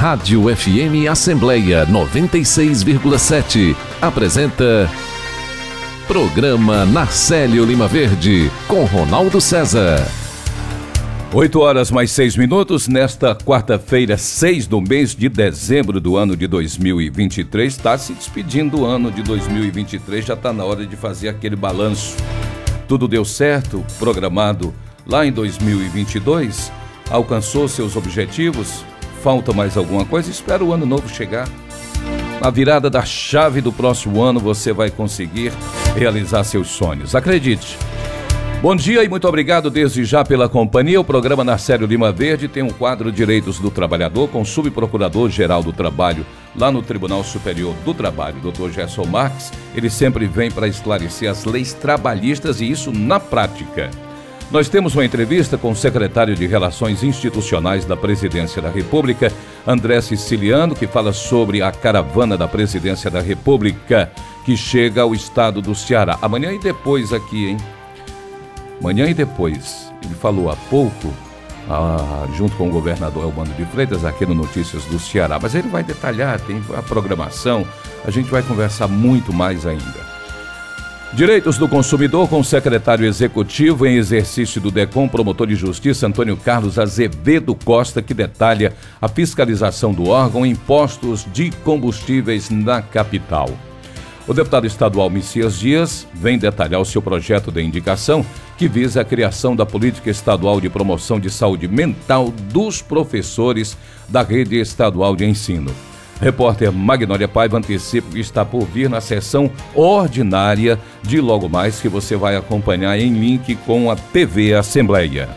Rádio FM Assembleia 96,7 apresenta Programa Narcélio Lima Verde com Ronaldo César. 8 horas mais 6 minutos, nesta quarta-feira, 6 do mês de dezembro do ano de 2023. Está se despedindo do ano de 2023, já está na hora de fazer aquele balanço. Tudo deu certo, programado lá em 2022? Alcançou seus objetivos? Falta mais alguma coisa? Espera o ano novo chegar. Na virada da chave do próximo ano, você vai conseguir realizar seus sonhos. Acredite. Bom dia e muito obrigado desde já pela companhia. O programa Narcélio Lima Verde tem um quadro Direitos do Trabalhador com o subprocurador-geral do Trabalho lá no Tribunal Superior do Trabalho, Dr. Gerson Marques. Ele sempre vem para esclarecer as leis trabalhistas e isso na prática. Nós temos uma entrevista com o secretário de Relações Institucionais da Presidência da República, André Siciliano, que fala sobre a caravana da Presidência da República que chega ao estado do Ceará. Amanhã e depois aqui, hein? Manhã e depois, ele falou há pouco, ah, junto com o governador Elmano de Freitas, aqui no Notícias do Ceará, mas ele vai detalhar, tem a programação, a gente vai conversar muito mais ainda. Direitos do consumidor com o secretário executivo em exercício do DECOM, promotor de justiça Antônio Carlos Azevedo Costa, que detalha a fiscalização do órgão em postos de combustíveis na capital. O deputado estadual Messias Dias vem detalhar o seu projeto de indicação que visa a criação da política estadual de promoção de saúde mental dos professores da rede estadual de ensino. Repórter Magnólia Paiva antecipa que está por vir na sessão ordinária de logo mais que você vai acompanhar em link com a TV Assembleia.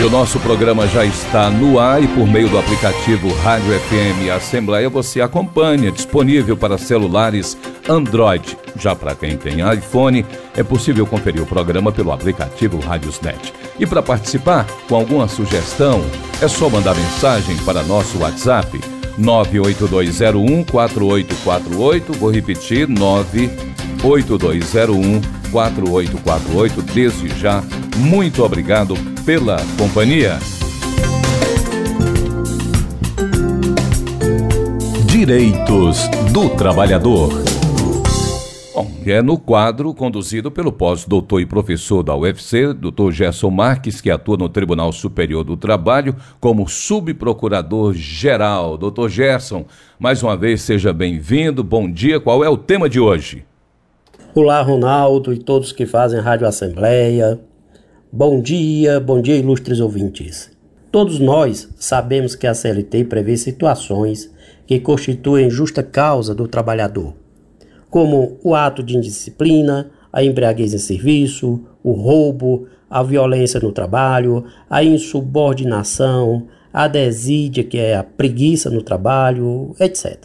E o nosso programa já está no ar e por meio do aplicativo Rádio FM Assembleia você acompanha, disponível para celulares Android. Já para quem tem iPhone, é possível conferir o programa pelo aplicativo Rádiosnet. E para participar com alguma sugestão, é só mandar mensagem para nosso WhatsApp 98201 4848, vou repetir 98201 4848. Desde já, muito obrigado pela companhia. Direitos do Trabalhador. Bom, é no quadro conduzido pelo pós-doutor e professor da UFC, doutor Gerson Marques, que atua no Tribunal Superior do Trabalho como subprocurador-geral. Doutor Gerson, mais uma vez seja bem-vindo. Bom dia. Qual é o tema de hoje? Olá, Ronaldo e todos que fazem Rádio Assembleia. Bom dia, bom dia, ilustres ouvintes. Todos nós sabemos que a CLT prevê situações que constituem justa causa do trabalhador, como o ato de indisciplina, a embriaguez em serviço, o roubo, a violência no trabalho, a insubordinação, a desídia, que é a preguiça no trabalho, etc.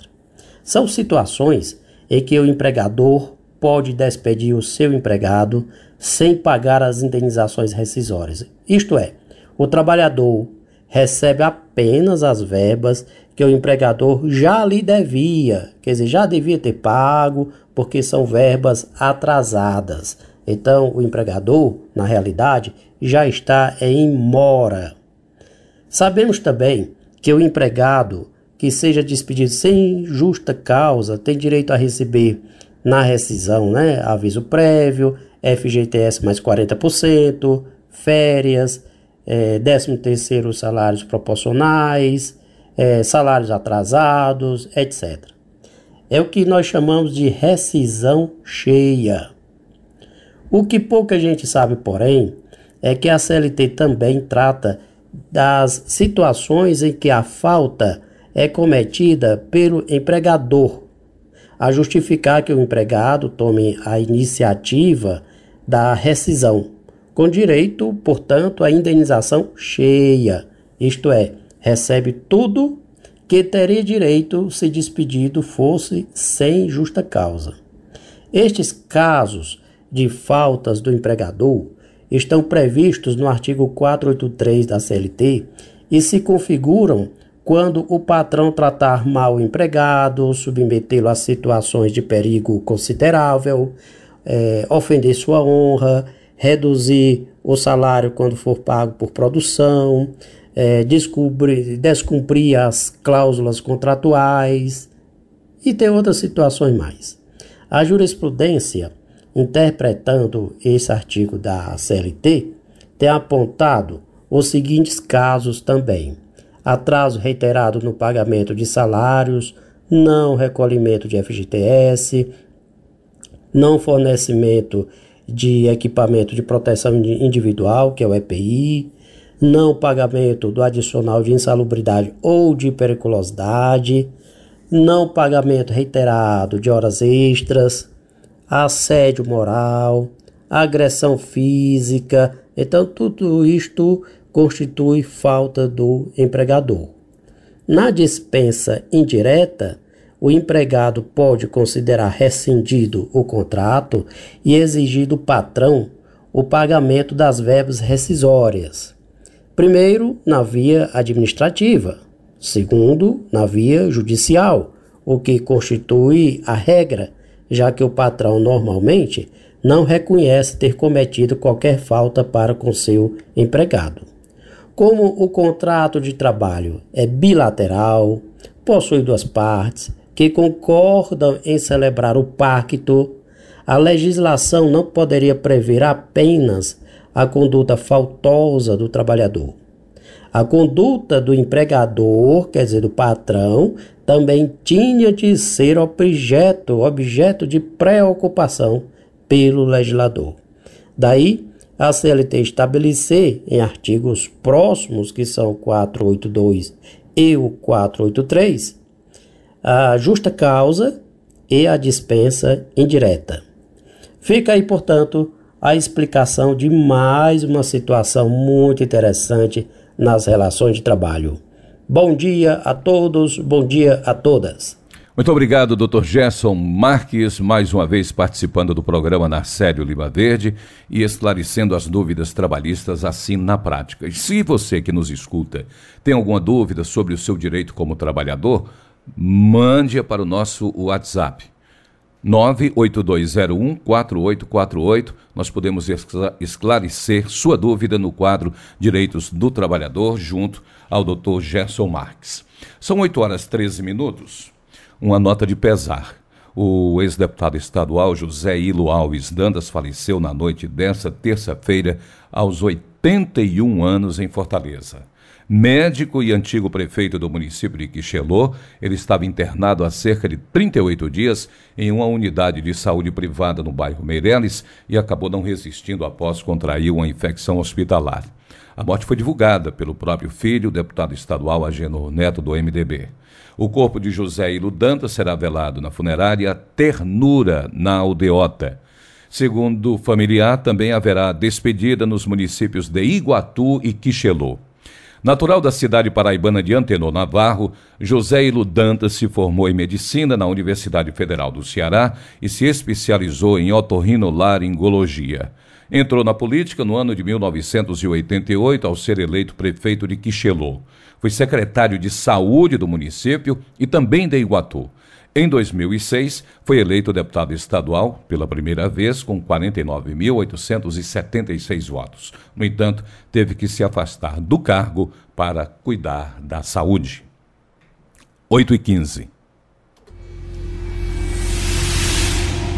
São situações em que o empregador pode despedir o seu empregado sem pagar as indenizações rescisórias. Isto é, o trabalhador recebe apenas as verbas que o empregador já lhe devia, quer dizer, já devia ter pago, porque são verbas atrasadas. Então, o empregador, na realidade, já está em mora. Sabemos também que o empregado que seja despedido sem justa causa tem direito a receber na rescisão, né, aviso prévio, FGTS mais 40%, férias, é, 13 terceiro salários proporcionais, é, salários atrasados, etc. É o que nós chamamos de rescisão cheia. O que pouca gente sabe, porém, é que a CLT também trata das situações em que a falta é cometida pelo empregador, a justificar que o empregado tome a iniciativa da rescisão, com direito, portanto, à indenização cheia, isto é, recebe tudo que teria direito se despedido fosse sem justa causa. Estes casos de faltas do empregador estão previstos no artigo 483 da CLT e se configuram quando o patrão tratar mal o empregado, submetê-lo a situações de perigo considerável, é, ofender sua honra, reduzir o salário quando for pago por produção, é, descobrir, descumprir as cláusulas contratuais e tem outras situações mais. A jurisprudência, interpretando esse artigo da CLT, tem apontado os seguintes casos também: atraso reiterado no pagamento de salários, não recolhimento de FGTS, não fornecimento de equipamento de proteção individual, que é o EPI, não pagamento do adicional de insalubridade ou de periculosidade, não pagamento reiterado de horas extras, assédio moral, agressão física. Então, tudo isto constitui falta do empregador. Na dispensa indireta, o empregado pode considerar rescindido o contrato e exigir do patrão o pagamento das verbas rescisórias. Primeiro, na via administrativa, segundo, na via judicial, o que constitui a regra, já que o patrão normalmente não reconhece ter cometido qualquer falta para com seu empregado. Como o contrato de trabalho é bilateral, possui duas partes, que concordam em celebrar o pacto, a legislação não poderia prever apenas a conduta faltosa do trabalhador. A conduta do empregador, quer dizer, do patrão, também tinha de ser objeto, objeto de preocupação pelo legislador. Daí, a CLT estabelecer em artigos próximos, que são o 482 e o 483, a justa causa e a dispensa indireta. Fica aí, portanto, a explicação de mais uma situação muito interessante nas relações de trabalho. Bom dia a todos, bom dia a todas. Muito obrigado, Dr. Gerson Marques, mais uma vez participando do programa Narcélio Lima Verde e esclarecendo as dúvidas trabalhistas assim na prática. E se você que nos escuta tem alguma dúvida sobre o seu direito como trabalhador, mande-a para o nosso WhatsApp. 982014848. Nós podemos esclarecer sua dúvida no quadro Direitos do Trabalhador, junto ao Dr. Gerson Marques. São 8 horas 13 minutos. Uma nota de pesar. O ex-deputado estadual José Ilo Alves Dandas faleceu na noite desta terça-feira, aos 81 anos, em Fortaleza. Médico e antigo prefeito do município de Quixelô, ele estava internado há cerca de 38 dias em uma unidade de saúde privada no bairro Meireles e acabou não resistindo após contrair uma infecção hospitalar. A morte foi divulgada pelo próprio filho, deputado estadual Agenor Neto, do MDB. O corpo de José Ilo Danta será velado na funerária Ternura, na Aldeota. Segundo o familiar, também haverá despedida nos municípios de Iguatu e Quixelô. Natural da cidade paraibana de Antenor Navarro, José Ilo Dantas se formou em medicina na Universidade Federal do Ceará e se especializou em otorrinolaringologia. Entrou na política no ano de 1988 ao ser eleito prefeito de Quixelô. Foi secretário de saúde do município e também de Iguatu. Em 2006, foi eleito deputado estadual pela primeira vez com 49.876 votos. No entanto, teve que se afastar do cargo para cuidar da saúde. 8 e 15.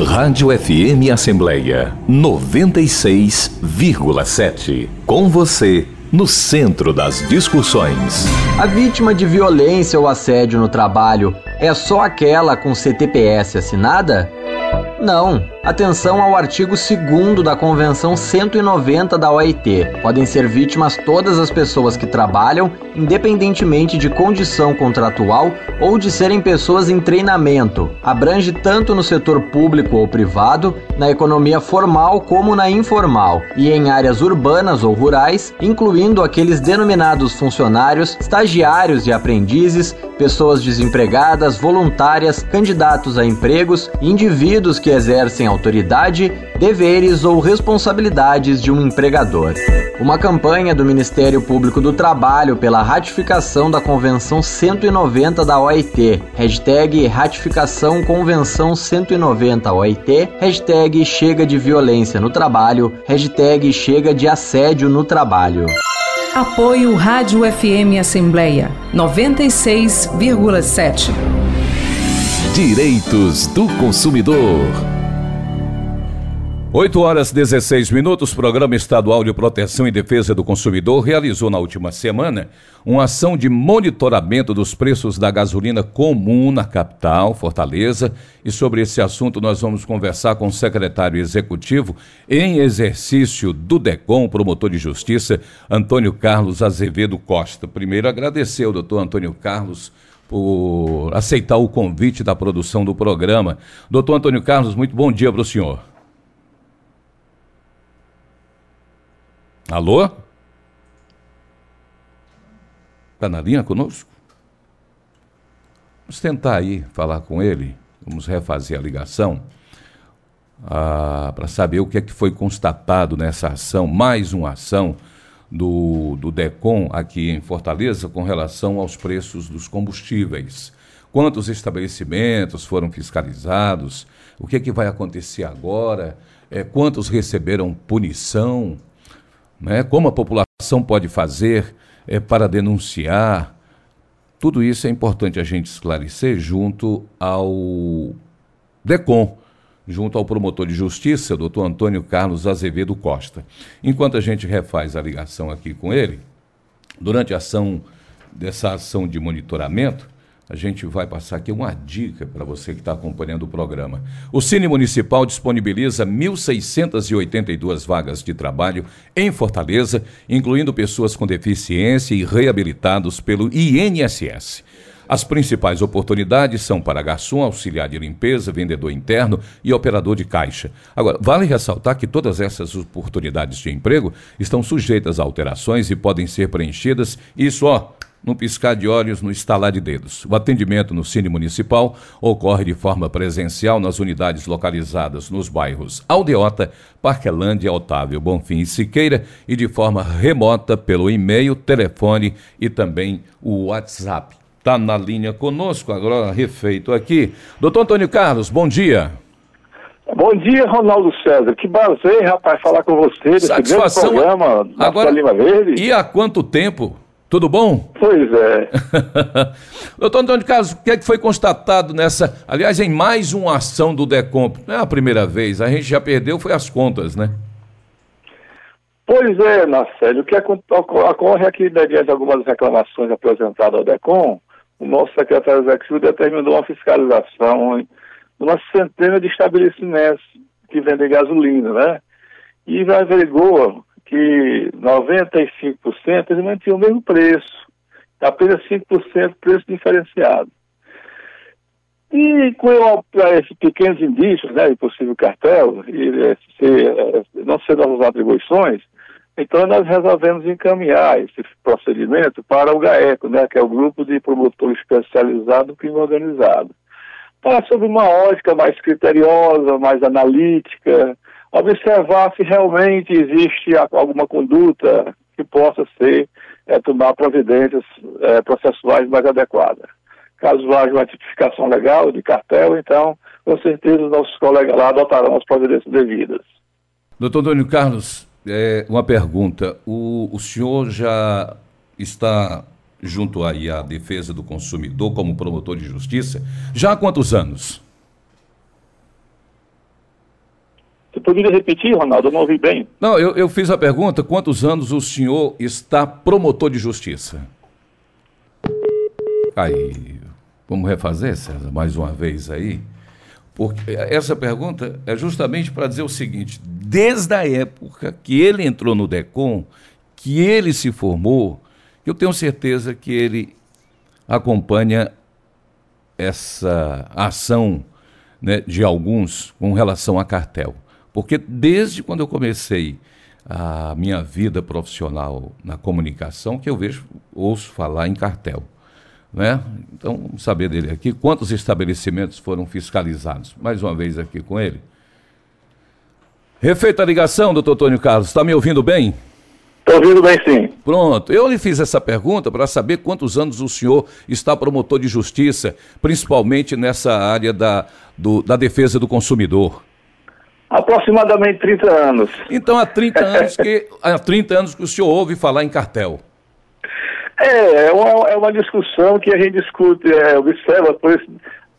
Rádio FM Assembleia 96,7. Com você no centro das discussões. A vítima de violência ou assédio no trabalho é só aquela com CTPS assinada? Não. Atenção ao artigo 2 da Convenção 190 da OIT. Podem ser vítimas todas as pessoas que trabalham, independentemente de condição contratual ou de serem pessoas em treinamento. Abrange tanto no setor público ou privado, na economia formal como na informal, e em áreas urbanas ou rurais, incluindo aqueles denominados funcionários, estagiários e aprendizes, pessoas desempregadas, voluntárias, candidatos a empregos indivíduos que exercem autoridade, deveres ou responsabilidades de um empregador. Uma campanha do Ministério Público do Trabalho pela ratificação da Convenção 190 da OIT. Hashtag ratificação Convenção 190 OIT. Hashtag chega de violência no trabalho. Hashtag chega de assédio no trabalho. Apoio Rádio FM Assembleia 96,7. Direitos do consumidor. 8 horas 16 minutos, Programa Estadual de Proteção e Defesa do Consumidor realizou na última semana uma ação de monitoramento dos preços da gasolina comum na capital, Fortaleza, e sobre esse assunto nós vamos conversar com o secretário executivo em exercício do DECOM, promotor de justiça, Antônio Carlos Azevedo Costa. Primeiro agradecer ao doutor Antônio Carlos por aceitar o convite da produção do programa. Doutor Antônio Carlos, muito bom dia para o senhor. Alô? Está na linha conosco? Vamos tentar aí falar com ele, vamos refazer a ligação ah, para saber o que é que foi constatado nessa ação, mais uma ação do, do DECOM aqui em Fortaleza com relação aos preços dos combustíveis. Quantos estabelecimentos foram fiscalizados? O que é que vai acontecer agora? É, quantos receberam punição? Né? como a população pode fazer é, para denunciar. Tudo isso é importante a gente esclarecer junto ao DECOM, junto ao promotor de justiça, doutor Antônio Carlos Azevedo Costa. Enquanto a gente refaz a ligação aqui com ele, durante a ação dessa ação de monitoramento, a gente vai passar aqui uma dica para você que está acompanhando o programa. O Cine Municipal disponibiliza 1.682 vagas de trabalho em Fortaleza, incluindo pessoas com deficiência e reabilitados pelo INSS. As principais oportunidades são para garçom, auxiliar de limpeza, vendedor interno e operador de caixa. Agora, vale ressaltar que todas essas oportunidades de emprego estão sujeitas a alterações e podem ser preenchidas, isso ó, no piscar de olhos, no estalar de dedos. O atendimento no Cine Municipal ocorre de forma presencial nas unidades localizadas nos bairros Aldeota, Parquelândia, Otávio, Bonfim e Siqueira e de forma remota pelo e-mail, telefone e também o WhatsApp. Está na linha conosco, agora refeito aqui. Doutor Antônio Carlos, bom dia. Bom dia, Ronaldo César. Que prazer, rapaz, falar com você Satisfação. programa Agora, Lima Verde. E há quanto tempo? Tudo bom? Pois é. Doutor Antônio Carlos, o que é que foi constatado nessa, aliás, em mais uma ação do Decomp? Não é a primeira vez, a gente já perdeu, foi as contas, né? Pois é, Marcelo. O que ocorre aqui, mediante algumas reclamações apresentadas ao DECOM, o nosso secretário executivo determinou uma fiscalização de uma centena de estabelecimentos que vendem gasolina, né? E averigou que 95% eles mantinham o mesmo preço, apenas 5% preço diferenciado. E com esses pequenos indícios né, de possível cartel, e se, não ser nossas atribuições, então nós resolvemos encaminhar esse procedimento para o GAECO, né, que é o Grupo de Promotores Especializado do Crime Organizado, para sob uma ótica mais criteriosa, mais analítica, observar se realmente existe alguma conduta que possa ser é, tomar providências é, processuais mais adequadas. Caso haja uma tipificação legal de cartel, então, com certeza, os nossos colegas lá adotarão as providências devidas. Doutor Antônio Carlos, é, uma pergunta. O, o senhor já está junto aí à defesa do consumidor como promotor de justiça já há quantos anos? Você poderia repetir, Ronaldo? Eu não ouvi bem. Não, eu, eu fiz a pergunta: quantos anos o senhor está promotor de justiça? Aí, vamos refazer, César, mais uma vez aí? Porque essa pergunta é justamente para dizer o seguinte: desde a época que ele entrou no DECOM, que ele se formou, eu tenho certeza que ele acompanha essa ação né, de alguns com relação a cartel. Porque desde quando eu comecei a minha vida profissional na comunicação, que eu vejo, ouço falar em cartel. Né? Então, vamos saber dele aqui quantos estabelecimentos foram fiscalizados. Mais uma vez aqui com ele. Refeita a ligação, doutor Antônio Carlos, está me ouvindo bem? Estou ouvindo bem sim. Pronto. Eu lhe fiz essa pergunta para saber quantos anos o senhor está promotor de justiça, principalmente nessa área da, do, da defesa do consumidor. Aproximadamente 30 anos. Então há 30 anos que há 30 anos que o senhor ouve falar em cartel. É, é uma, é uma discussão que a gente discute, é, observa, por esse,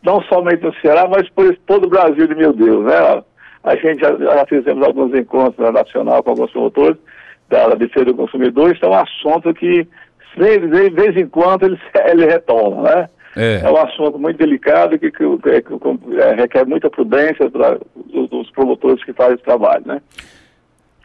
não somente no Ceará, mas por esse, todo o Brasil de meu Deus, né? A gente já, já fizemos alguns encontros na nacional com alguns promotores da, da defesa do consumidor, isso é um assunto que de, vez em quando ele, ele retoma, né? É. é um assunto muito delicado que, que, que, que é, requer muita prudência pra, dos promotores que fazem esse trabalho, né?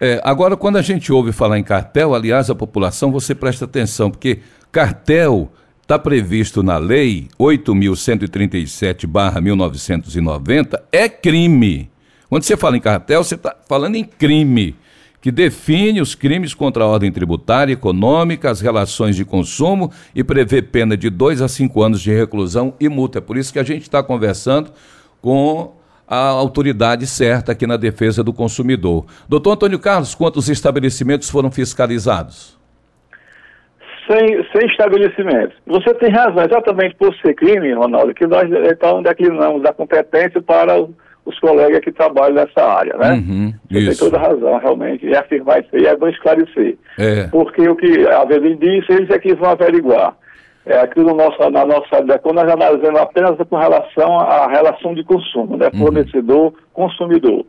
É, agora, quando a gente ouve falar em cartel, aliás, a população, você presta atenção, porque cartel está previsto na lei 8.137-1990, é crime. Quando você fala em cartel, você está falando em crime que define os crimes contra a ordem tributária, econômica, as relações de consumo e prevê pena de dois a cinco anos de reclusão e multa. É por isso que a gente está conversando com a autoridade certa aqui na defesa do consumidor. Doutor Antônio Carlos, quantos estabelecimentos foram fiscalizados? Sem, sem estabelecimentos. Você tem razão, exatamente por ser crime, Ronaldo, que nós então declinamos a competência para o os colegas que trabalham nessa área, né? Uhum, Você tem toda razão, realmente, e afirmar isso aí é bom esclarecer. É. Porque o que a Avelino disse, eles é que vão averiguar. É, aqui no nosso, na nossa DECON nós analisamos apenas com relação à relação de consumo, né? Uhum. Fornecedor-consumidor.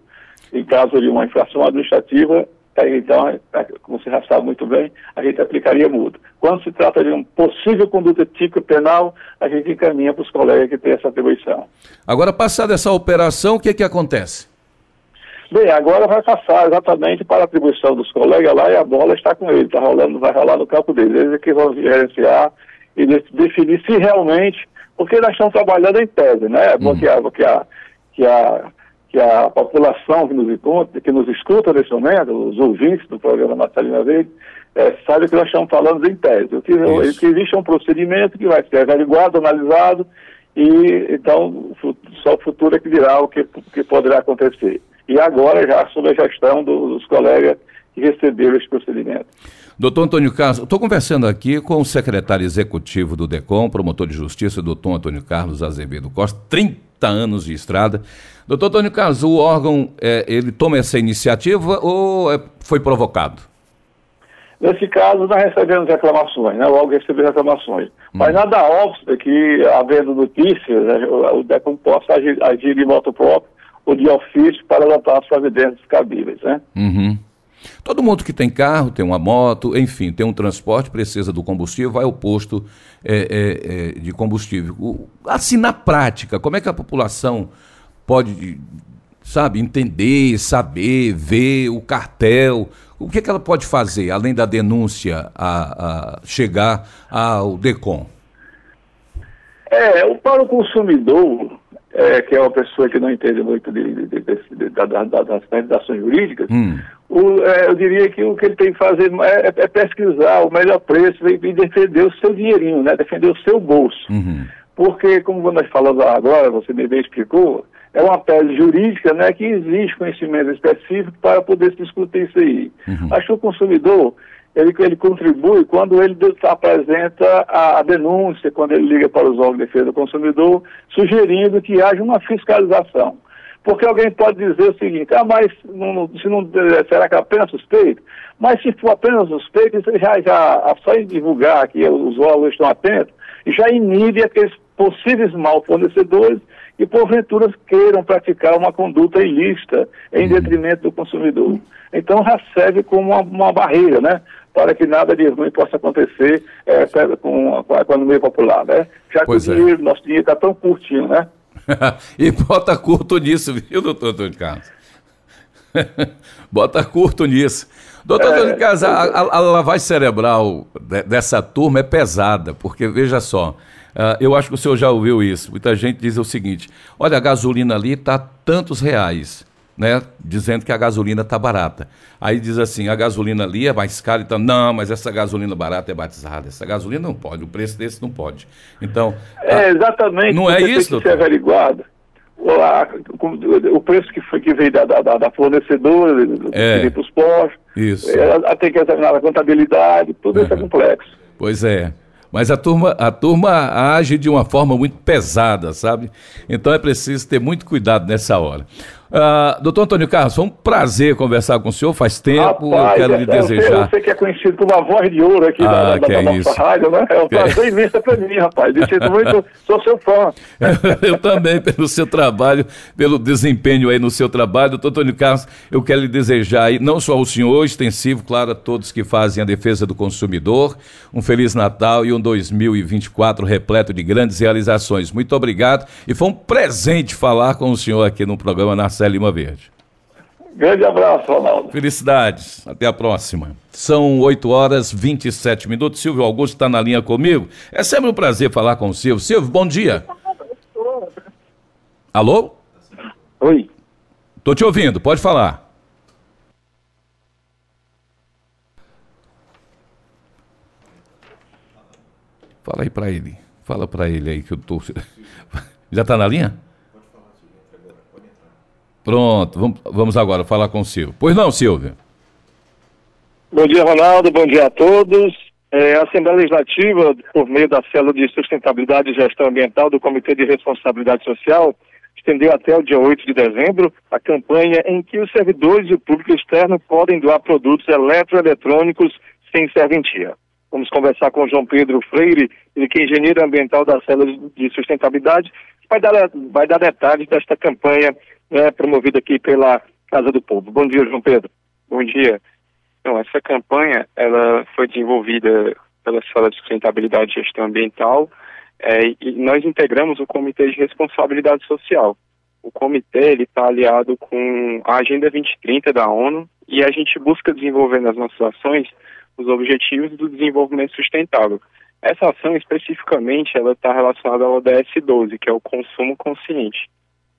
Em caso de uma infração administrativa, então, é, como você já sabe muito bem, a gente aplicaria multa. Quando se trata de uma possível conduta típica penal, a gente encaminha para os colegas que têm essa atribuição. Agora, passada essa operação, o que, que acontece? Bem, agora vai passar exatamente para a atribuição dos colegas lá e a bola está com ele, está rolando, vai rolar no campo deles. Eles é que vão gerenciar e definir se realmente, porque nós estamos trabalhando em tese, né? É bom uhum. que a, que a, que a que a população que nos, encontra, que nos escuta nesse momento, os ouvintes do programa Natalina Verde, é, sabe que nós estamos falando em tese. Que, que existe um procedimento que vai ser averiguado, analisado, e então só o futuro é que dirá o que, que poderá acontecer. E agora já sob a gestão dos colegas que receberam esse procedimento. Doutor Antônio Carlos, estou conversando aqui com o secretário executivo do DECOM, promotor de justiça, doutor Antônio Carlos Azevedo Costa, 30 anos de estrada. Doutor Antônio Carlos, o órgão, é, ele toma essa iniciativa ou é, foi provocado? Nesse caso, nós recebemos reclamações, né? O órgão recebeu reclamações. Hum. Mas nada óbvio que, havendo notícias, né, o DECOM possa agir, agir de moto próprio ou de ofício para adotar as providências cabíveis, né? Uhum. Todo mundo que tem carro, tem uma moto, enfim, tem um transporte, precisa do combustível, vai ao posto é, é, é, de combustível. O, assim, na prática, como é que a população pode, sabe, entender, saber, ver o cartel? O que, é que ela pode fazer, além da denúncia a, a chegar ao DECOM? É, para o consumidor, é, que é uma pessoa que não entende muito de, de, de, da, da, das legislações jurídicas, hum. o, é, eu diria que o que ele tem que fazer é, é pesquisar o melhor preço e, e, defender o seu dinheirinho, né? defender o seu bolso. Uhum. Porque, como nós falamos agora, você me bem explicou, é uma tese jurídica né, que existe conhecimento específico para poder se discutir isso aí. Uhum. Acho que o consumidor ele, ele contribui quando ele apresenta a, a, denúncia, quando ele liga para os órgãos de defesa do consumidor, sugerindo que haja uma fiscalização. Porque alguém pode dizer o seguinte, ah, mas não, se não, será que é apenas suspeito? Mas se for apenas suspeito, isso já, já só em divulgar que os órgãos estão atentos, já inibe aqueles possíveis mal fornecedores e porventura queiram praticar uma conduta ilícita em uhum. detrimento do consumidor. Então já serve como uma, uma barreira, né? para que nada de ruim possa acontecer é, com, com, a economia popular, né? Já pois que o é. dinheiro, nosso dinheiro está tão curtinho, né? e bota curto nisso, viu, doutor Antônio Carlos? bota curto nisso. Doutor é, Antônio Carlos, a, a, a, lavagem cerebral dessa turma é pesada, porque veja só, uh, eu acho que o senhor já ouviu isso. Muita gente diz o seguinte: olha, a gasolina ali está tantos reais né, dizendo que a gasolina está barata. Aí diz assim, a gasolina ali é mais cara, então, não, mas essa gasolina barata é batizada, essa gasolina não pode, o preço desse não pode. Então... É, exatamente. Não é isso, tem que ser averiguado. o, o preço que, foi, que veio da, da, da fornecedora, é. para os postos. Isso. É, tem que examinar a contabilidade, tudo uhum. isso é complexo. Pois é. Mas a turma, a turma age de uma forma muito pesada, sabe? Então é preciso ter muito cuidado nessa hora. Uh, doutor Antônio Carlos, foi um prazer conversar com o senhor. Faz tempo, Rapaz, eu quero lhe é, desejar. Você que é conhecido por uma voz de ouro aqui ah, da, da, da é nossa rádio, né? É um prazer imenso para mim, rapaz. Me muito, sou seu fã. eu também, pelo seu trabalho, pelo desempenho aí no seu trabalho. Doutor Antônio Carlos, eu quero lhe desejar aí, não só ao senhor, extensivo, claro, a todos que fazem a defesa do consumidor, um Feliz Natal e um 2024 repleto de grandes realizações. Muito obrigado e foi um presente falar com o senhor aqui no programa na Marcelo Lima Verde. Grande abraço, Ronaldo. Felicidades. Até a próxima. São 8 horas 27 minutos. Silvio Augusto está na linha comigo. É sempre um prazer falar com o Silvio. Silvio, bom dia. Alô? Oi. Tô te ouvindo, pode falar. Fala aí para ele. Fala para ele aí que eu tô. Já está na linha? Pronto, vamos, agora falar com o Silvio. Pois não, Silvio? Bom dia, Ronaldo. Bom dia a todos. É, a Assembleia Legislativa, por meio da Célula de Sustentabilidade e Gestão Ambiental do Comitê de Responsabilidade Social, estendeu até o dia 8 de dezembro a campanha em que os servidores e o público externo podem doar produtos eletroeletrônicos sem serventia. Vamos conversar com o João Pedro Freire, ele que é engenheiro ambiental da Célula de Sustentabilidade, vai dar, vai dar detalhes desta campanha né, promovida aqui pela Casa do Povo. Bom dia, João Pedro. Bom dia. Então, essa campanha ela foi desenvolvida pela Escola de Sustentabilidade e Gestão Ambiental é, e nós integramos o Comitê de Responsabilidade Social. O comitê está aliado com a Agenda 2030 da ONU e a gente busca desenvolver nas nossas ações os objetivos do desenvolvimento sustentável. Essa ação especificamente ela está relacionada ao ODS 12, que é o consumo consciente.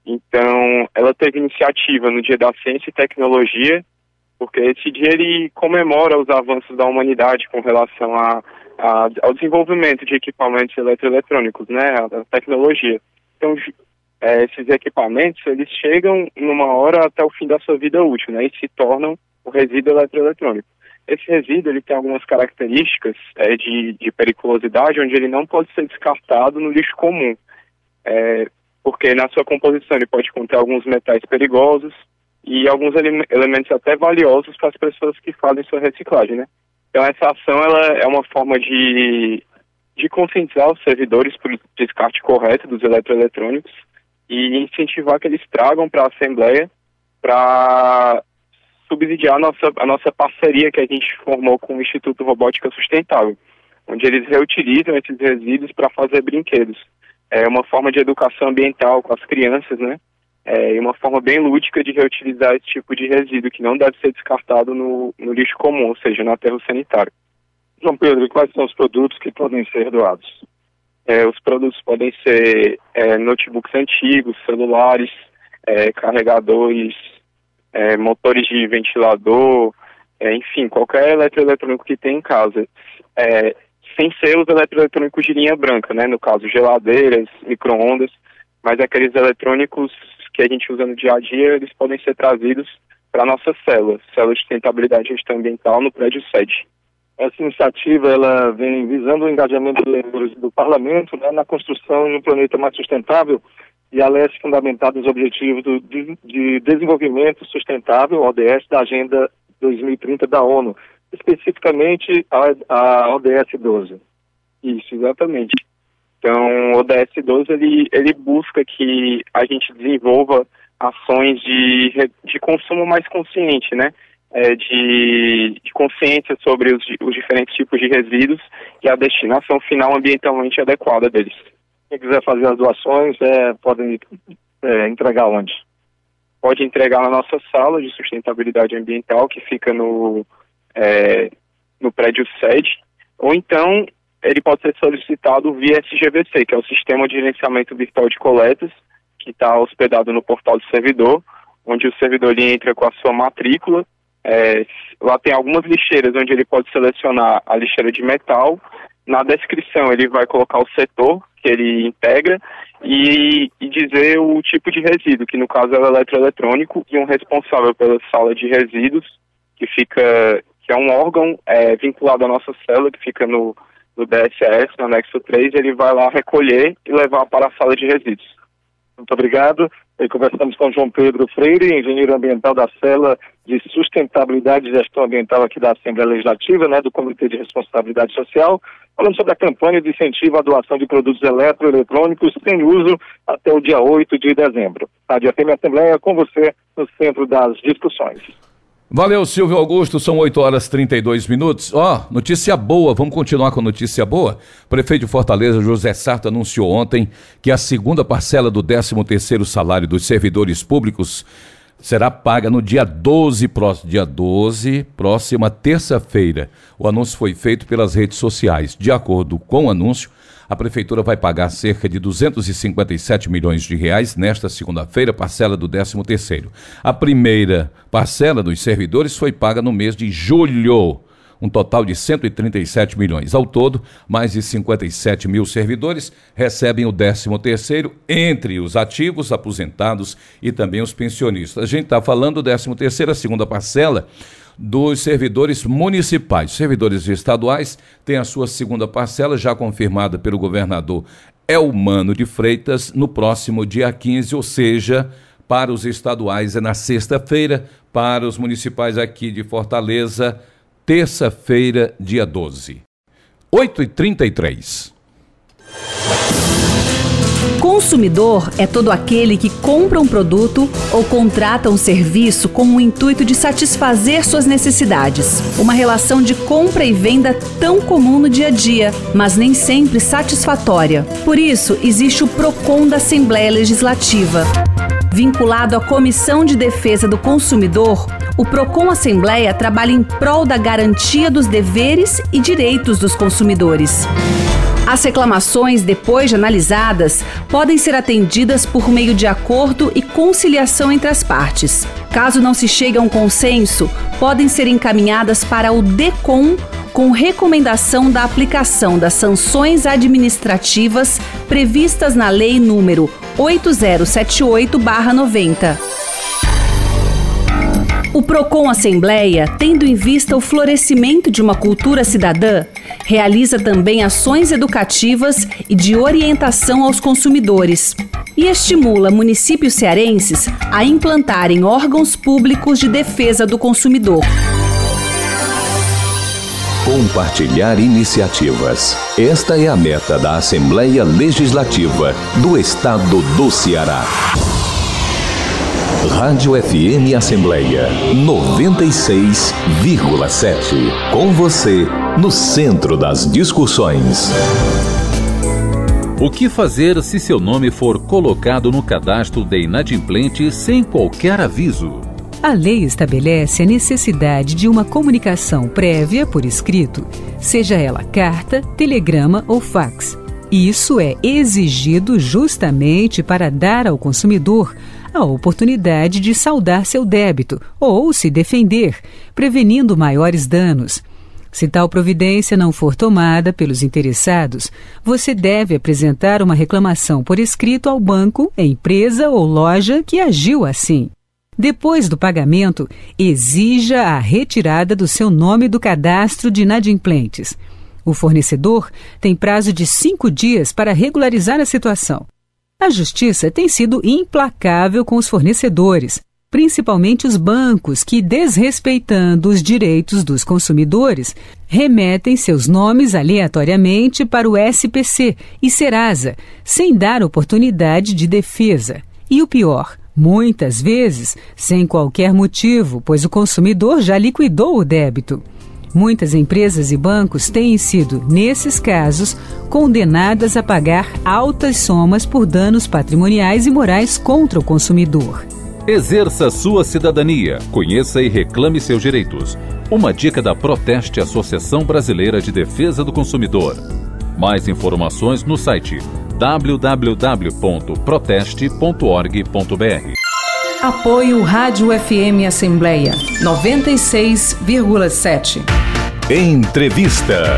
Então, ela teve iniciativa no Dia da Ciência e Tecnologia, porque esse dia ele comemora os avanços da humanidade com relação a, a, ao desenvolvimento de equipamentos eletroeletrônicos, né, a, tecnologia. Então, é, esses equipamentos, eles chegam numa hora até o fim da sua vida útil, né, e se tornam o resíduo eletroeletrônico. Esse resíduo, ele tem algumas características é, de, de periculosidade, onde ele não pode ser descartado no lixo comum. É, porque na sua composição ele pode conter alguns metais perigosos e alguns ele elementos até valiosos para as pessoas que fazem sua reciclagem, né? Então essa ação ela é uma forma de, de conscientizar os servidores para o descarte correto dos eletroeletrônicos e incentivar que eles tragam para a Assembleia para subsidiar a nossa, a nossa parceria que a gente formou com o Instituto Robótica Sustentável, onde eles reutilizam esses resíduos para fazer brinquedos é uma forma de educação ambiental com as crianças, né? É, uma forma bem lúdica de reutilizar esse tipo de resíduo que não deve ser descartado no, no lixo comum, ou seja, no aterro sanitário. João Pedro, quais são os produtos que podem ser doados? É, os produtos podem ser é, notebooks antigos, celulares, é, carregadores, é, motores de ventilador, é, enfim, qualquer eletroeletrônico que tem em casa. É, sem ser os eletroeletrônicos de linha branca, né? No caso, geladeiras, micro-ondas, mas aqueles eletrônicos que a gente usa no dia a dia, eles podem ser trazidos para a nossa célula, célula de sustentabilidade e gestão ambiental no prédio sede. Essa iniciativa ela vem visando o engajamento do parlamento né, na construção de um planeta mais sustentável e a leste fundamentado nos objetivos do, de, de desenvolvimento sustentável, ODS, da Agenda 2030 da ONU, especificamente a, a ODS 12. Isso, exatamente. Então, o ODS 12 ele, ele busca que a gente desenvolva ações de, de consumo mais consciente, né? É, de, de, consciência sobre os, os, diferentes tipos de resíduos e a destinação final ambientalmente adequada deles. Quem quiser fazer as doações, é, podem é, entregar onde? Pode entregar na nossa sala de sustentabilidade ambiental, que fica no é, no prédio sede, ou então ele pode ser solicitado via SGVC, que é o Sistema de Gerenciamento Virtual de Coletas, que está hospedado no portal do servidor, onde o servidor entra com a sua matrícula. É, lá tem algumas lixeiras onde ele pode selecionar a lixeira de metal na descrição ele vai colocar o setor que ele integra e, e, dizer o tipo de resíduo, que no caso é o eletroeletrônico, e um responsável pela sala de resíduos, que fica, que é um órgão é, vinculado à nossa célula, que fica no, no DSS, no anexo 3, ele vai lá recolher e levar para a sala de resíduos. Muito obrigado. E conversamos com João Pedro Freire, engenheiro ambiental da Cela de Sustentabilidade e Gestão Ambiental aqui da Assembleia Legislativa, né, do Comitê de Responsabilidade Social, falando sobre a campanha de incentivo à doação de produtos eletroeletrônicos sem uso até o dia 8 de dezembro. Rádio FM Assembleia com você no centro das discussões. Valeu, Silvio Augusto. São 8 horas e 32 minutos. Ó, oh, notícia boa, vamos continuar com notícia boa. Prefeito de Fortaleza, José Sarto, anunciou ontem que a segunda parcela do 13º salário dos servidores públicos será paga no dia 12, próximo, dia 12, próxima terça-feira. O anúncio foi feito pelas redes sociais. De acordo com o anúncio, a prefeitura vai pagar cerca de 257 milhões de reais nesta segunda-feira, parcela do 13º. A primeira parcela dos servidores foi paga no mês de julho um total de 137 milhões. Ao todo, mais de 57 mil servidores recebem o 13º, entre os ativos, aposentados e também os pensionistas. A gente está falando do 13º, a segunda parcela, dos servidores municipais. Servidores estaduais têm a sua segunda parcela já confirmada pelo governador Elmano de Freitas no próximo dia 15, ou seja, para os estaduais é na sexta-feira, para os municipais aqui de Fortaleza, terça-feira, dia 12. 8h33. Consumidor é todo aquele que compra um produto ou contrata um serviço com o intuito de satisfazer suas necessidades. Uma relação de compra e venda tão comum no dia a dia, mas nem sempre satisfatória. Por isso, existe o PROCON da Assembleia Legislativa. Vinculado à Comissão de Defesa do Consumidor, o PROCON Assembleia trabalha em prol da garantia dos deveres e direitos dos consumidores. As reclamações, depois de analisadas, podem ser atendidas por meio de acordo e conciliação entre as partes. Caso não se chegue a um consenso, podem ser encaminhadas para o DECOM com recomendação da aplicação das sanções administrativas previstas na Lei número 8078-90. O Procon Assembleia, tendo em vista o florescimento de uma cultura cidadã, realiza também ações educativas e de orientação aos consumidores e estimula municípios cearenses a implantarem órgãos públicos de defesa do consumidor. Compartilhar iniciativas. Esta é a meta da Assembleia Legislativa do Estado do Ceará. Rádio FM Assembleia 96,7. Com você, no centro das discussões. O que fazer se seu nome for colocado no cadastro de inadimplente sem qualquer aviso? A lei estabelece a necessidade de uma comunicação prévia por escrito, seja ela carta, telegrama ou fax. Isso é exigido justamente para dar ao consumidor a oportunidade de saldar seu débito ou se defender, prevenindo maiores danos. Se tal providência não for tomada pelos interessados, você deve apresentar uma reclamação por escrito ao banco, empresa ou loja que agiu assim. Depois do pagamento, exija a retirada do seu nome do cadastro de inadimplentes. O fornecedor tem prazo de cinco dias para regularizar a situação. A justiça tem sido implacável com os fornecedores, principalmente os bancos que, desrespeitando os direitos dos consumidores, remetem seus nomes aleatoriamente para o SPC e Serasa, sem dar oportunidade de defesa. E o pior, muitas vezes sem qualquer motivo, pois o consumidor já liquidou o débito. Muitas empresas e bancos têm sido, nesses casos, condenadas a pagar altas somas por danos patrimoniais e morais contra o consumidor. Exerça sua cidadania, conheça e reclame seus direitos. Uma dica da Proteste Associação Brasileira de Defesa do Consumidor. Mais informações no site www.proteste.org.br. Apoio Rádio FM Assembleia 96,7. Entrevista.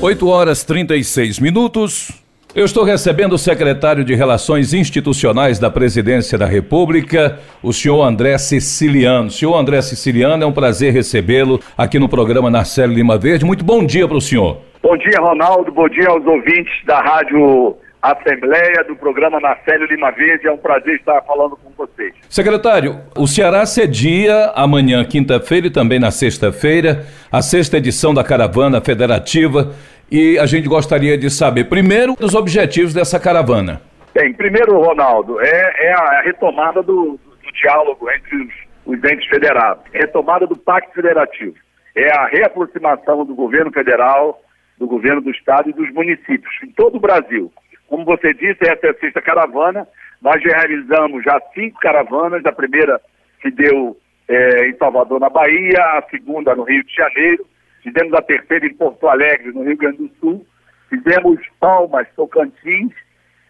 8 horas 36 minutos. Eu estou recebendo o secretário de Relações Institucionais da Presidência da República, o senhor André Siciliano. Senhor André Siciliano, é um prazer recebê-lo aqui no programa Narcélio Lima Verde. Muito bom dia para o senhor. Bom dia, Ronaldo. Bom dia aos ouvintes da Rádio Assembleia, do programa Narcélio Lima Verde. É um prazer estar falando com vocês. Secretário, o Ceará cedia amanhã, quinta-feira e também na sexta-feira, a sexta edição da Caravana Federativa e a gente gostaria de saber, primeiro, os objetivos dessa caravana. Bem, primeiro, Ronaldo, é, é a retomada do, do diálogo entre os, os entes federados, retomada do Pacto Federativo. É a reaproximação do governo federal do governo do estado e dos municípios, em todo o Brasil. Como você disse, essa é a sexta caravana. Nós já realizamos já cinco caravanas. A primeira que deu é, em Salvador, na Bahia, a segunda no Rio de Janeiro, fizemos a terceira em Porto Alegre, no Rio Grande do Sul, fizemos Palmas, Tocantins,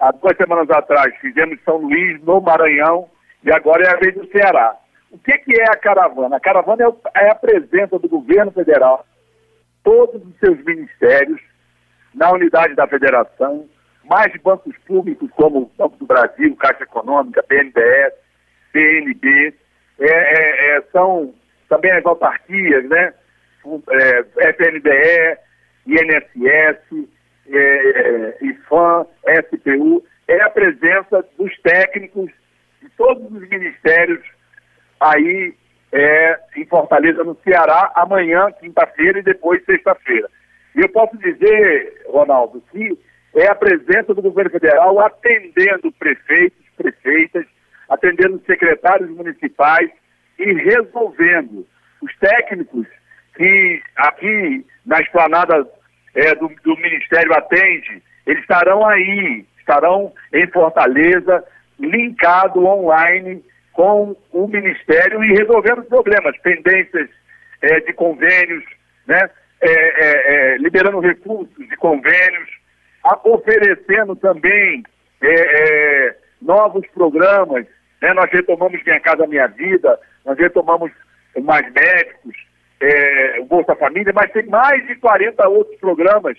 há duas semanas atrás fizemos São Luís, no Maranhão, e agora é a vez do Ceará. O que, que é a caravana? A caravana é, é a presença do governo federal todos os seus ministérios na unidade da federação, mais bancos públicos como o Banco do Brasil, Caixa Econômica, BNDES, PNB, é, é, é, são também as autarquias, né? É, FNDE, INSS, é, é, IFAM, SPU, é a presença dos técnicos de todos os ministérios aí em Fortaleza, no Ceará, amanhã, quinta-feira e depois sexta-feira. E eu posso dizer, Ronaldo, que é a presença do governo federal atendendo prefeitos, prefeitas, atendendo secretários municipais e resolvendo. Os técnicos que aqui na esplanada é, do, do Ministério atende, eles estarão aí, estarão em Fortaleza, linkado online com o Ministério e resolvendo problemas, pendências é, de convênios, né? É, é, é liberando recursos de convênios, oferecendo também é, é, novos programas. Né? Nós retomamos Minha Casa Minha Vida, nós retomamos mais médicos, o Bolsa Família, mas tem mais de 40 outros programas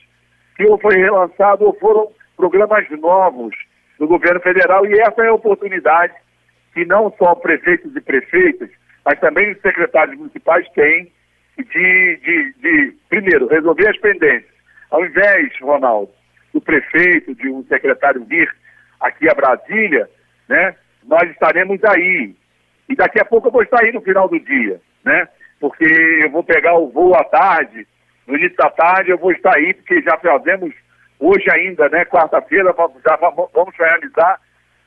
que ou foi relançado ou foram programas novos do governo federal e essa é a oportunidade que não só prefeitos e prefeitas, mas também os secretários municipais têm de, de, de, primeiro, resolver as pendências. Ao invés, Ronaldo, do prefeito, de um secretário vir aqui a Brasília, né, nós estaremos aí. E daqui a pouco eu vou estar aí no final do dia, né? Porque eu vou pegar o voo à tarde, no início da tarde eu vou estar aí, porque já fazemos hoje ainda, né, quarta-feira, já vamos realizar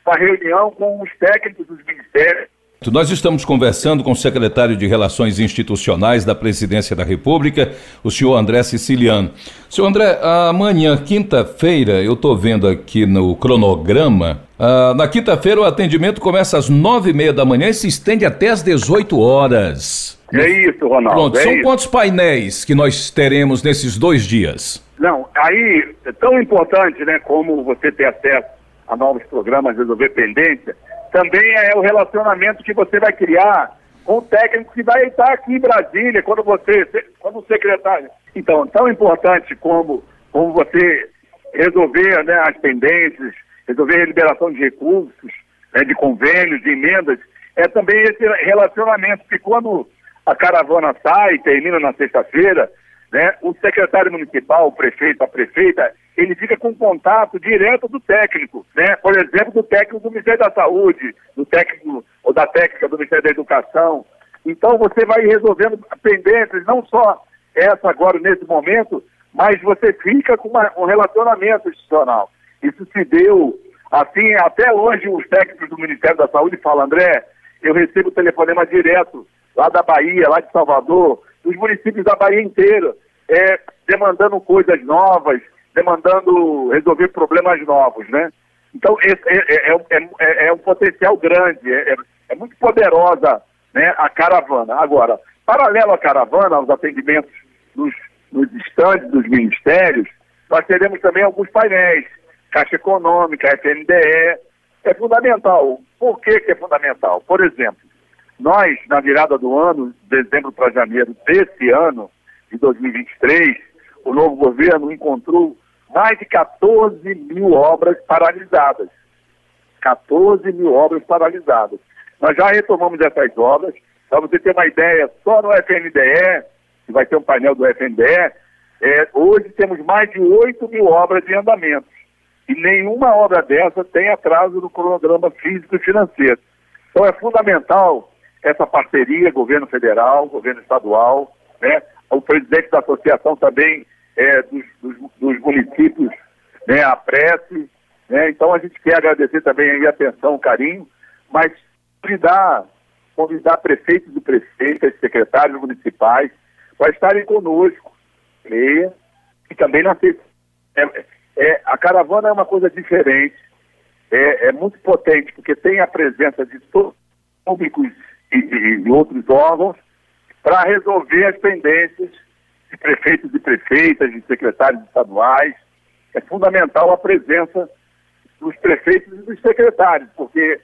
uma reunião com os técnicos dos ministérios. Nós estamos conversando com o secretário de Relações Institucionais da Presidência da República, o senhor André Siciliano. Senhor André, amanhã, quinta-feira, eu estou vendo aqui no cronograma, uh, na quinta-feira o atendimento começa às nove e meia da manhã e se estende até às 18 horas. É isso, Ronaldo. Pronto, é são isso. quantos painéis que nós teremos nesses dois dias? Não, aí é tão importante, né, como você ter acesso a novos programas, resolver pendência, também é o relacionamento que você vai criar com o técnico que vai estar aqui em Brasília, quando você, quando o secretário. Então, tão importante como, como você resolver né, as pendências, resolver a liberação de recursos, né, de convênios, de emendas, é também esse relacionamento, que quando a caravana sai, termina na sexta-feira, né, o secretário municipal, o prefeito, a prefeita, ele fica com contato direto do técnico, né? Por exemplo, do técnico do Ministério da Saúde, do técnico ou da técnica do Ministério da Educação. Então você vai resolvendo pendências, não só essa agora nesse momento, mas você fica com uma, um relacionamento institucional. Isso se deu, assim, até hoje os técnicos do Ministério da Saúde falam, André, eu recebo telefonema direto lá da Bahia, lá de Salvador, dos municípios da Bahia inteira, é, demandando coisas novas, demandando resolver problemas novos, né? Então, esse é, é, é, é um potencial grande, é, muito poderosa né, a caravana. Agora, paralelo à caravana, aos atendimentos nos, nos estandes dos ministérios, nós teremos também alguns painéis, Caixa Econômica, FNDE, é fundamental. Por que, que é fundamental? Por exemplo, nós, na virada do ano, dezembro para janeiro desse ano, de 2023, o novo governo encontrou mais de 14 mil obras paralisadas. 14 mil obras paralisadas. Nós já retomamos essas obras. Para você ter uma ideia, só no FNDE, que vai ter um painel do FNDE, é, hoje temos mais de 8 mil obras em andamento. E nenhuma obra dessa tem atraso no cronograma físico e financeiro. Então é fundamental essa parceria, governo federal, governo estadual, né? o presidente da associação também é, dos, dos, dos, municípios, né, a prece, né? então a gente quer agradecer também a atenção, o carinho, mas convidar, convidar prefeitos e prefeitas, secretários municipais, para estarem conosco, leia, e também na é, é, a caravana é uma coisa diferente, é, é muito potente, porque tem a presença de todos os públicos e, e, e outros órgãos para resolver as pendências de prefeitos e prefeitas, de secretários estaduais. É fundamental a presença dos prefeitos e dos secretários, porque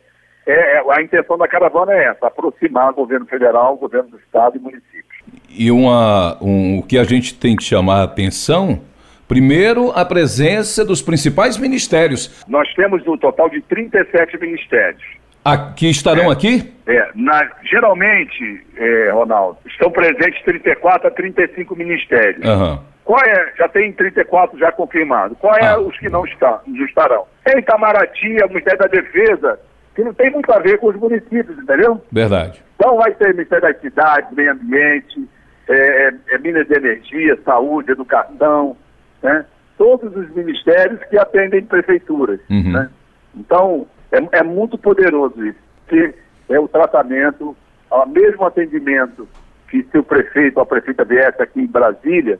é, é, a intenção da caravana é essa, aproximar o governo federal, o governo do estado e municípios. E uma, um, o que a gente tem que chamar a atenção, primeiro, a presença dos principais ministérios. Nós temos um total de 37 ministérios. Aqui estarão é, aqui? É, na, geralmente, é, Ronaldo, estão presentes 34 a 35 ministérios. Uhum. Qual é? Já tem 34 já confirmado. Qual é ah. os que não, está, não estarão? Em Itamaraty, o Ministério da Defesa, que não tem muito a ver com os municípios, entendeu? Verdade. Então vai ter Ministério das Cidades, Meio Ambiente, é, é, é, Minas de Energia, Saúde, Educação, né? Todos os ministérios que atendem prefeituras, uhum. né? Então, é, é muito poderoso isso, que é o tratamento, o mesmo atendimento que se o prefeito ou a prefeita viesse aqui em Brasília,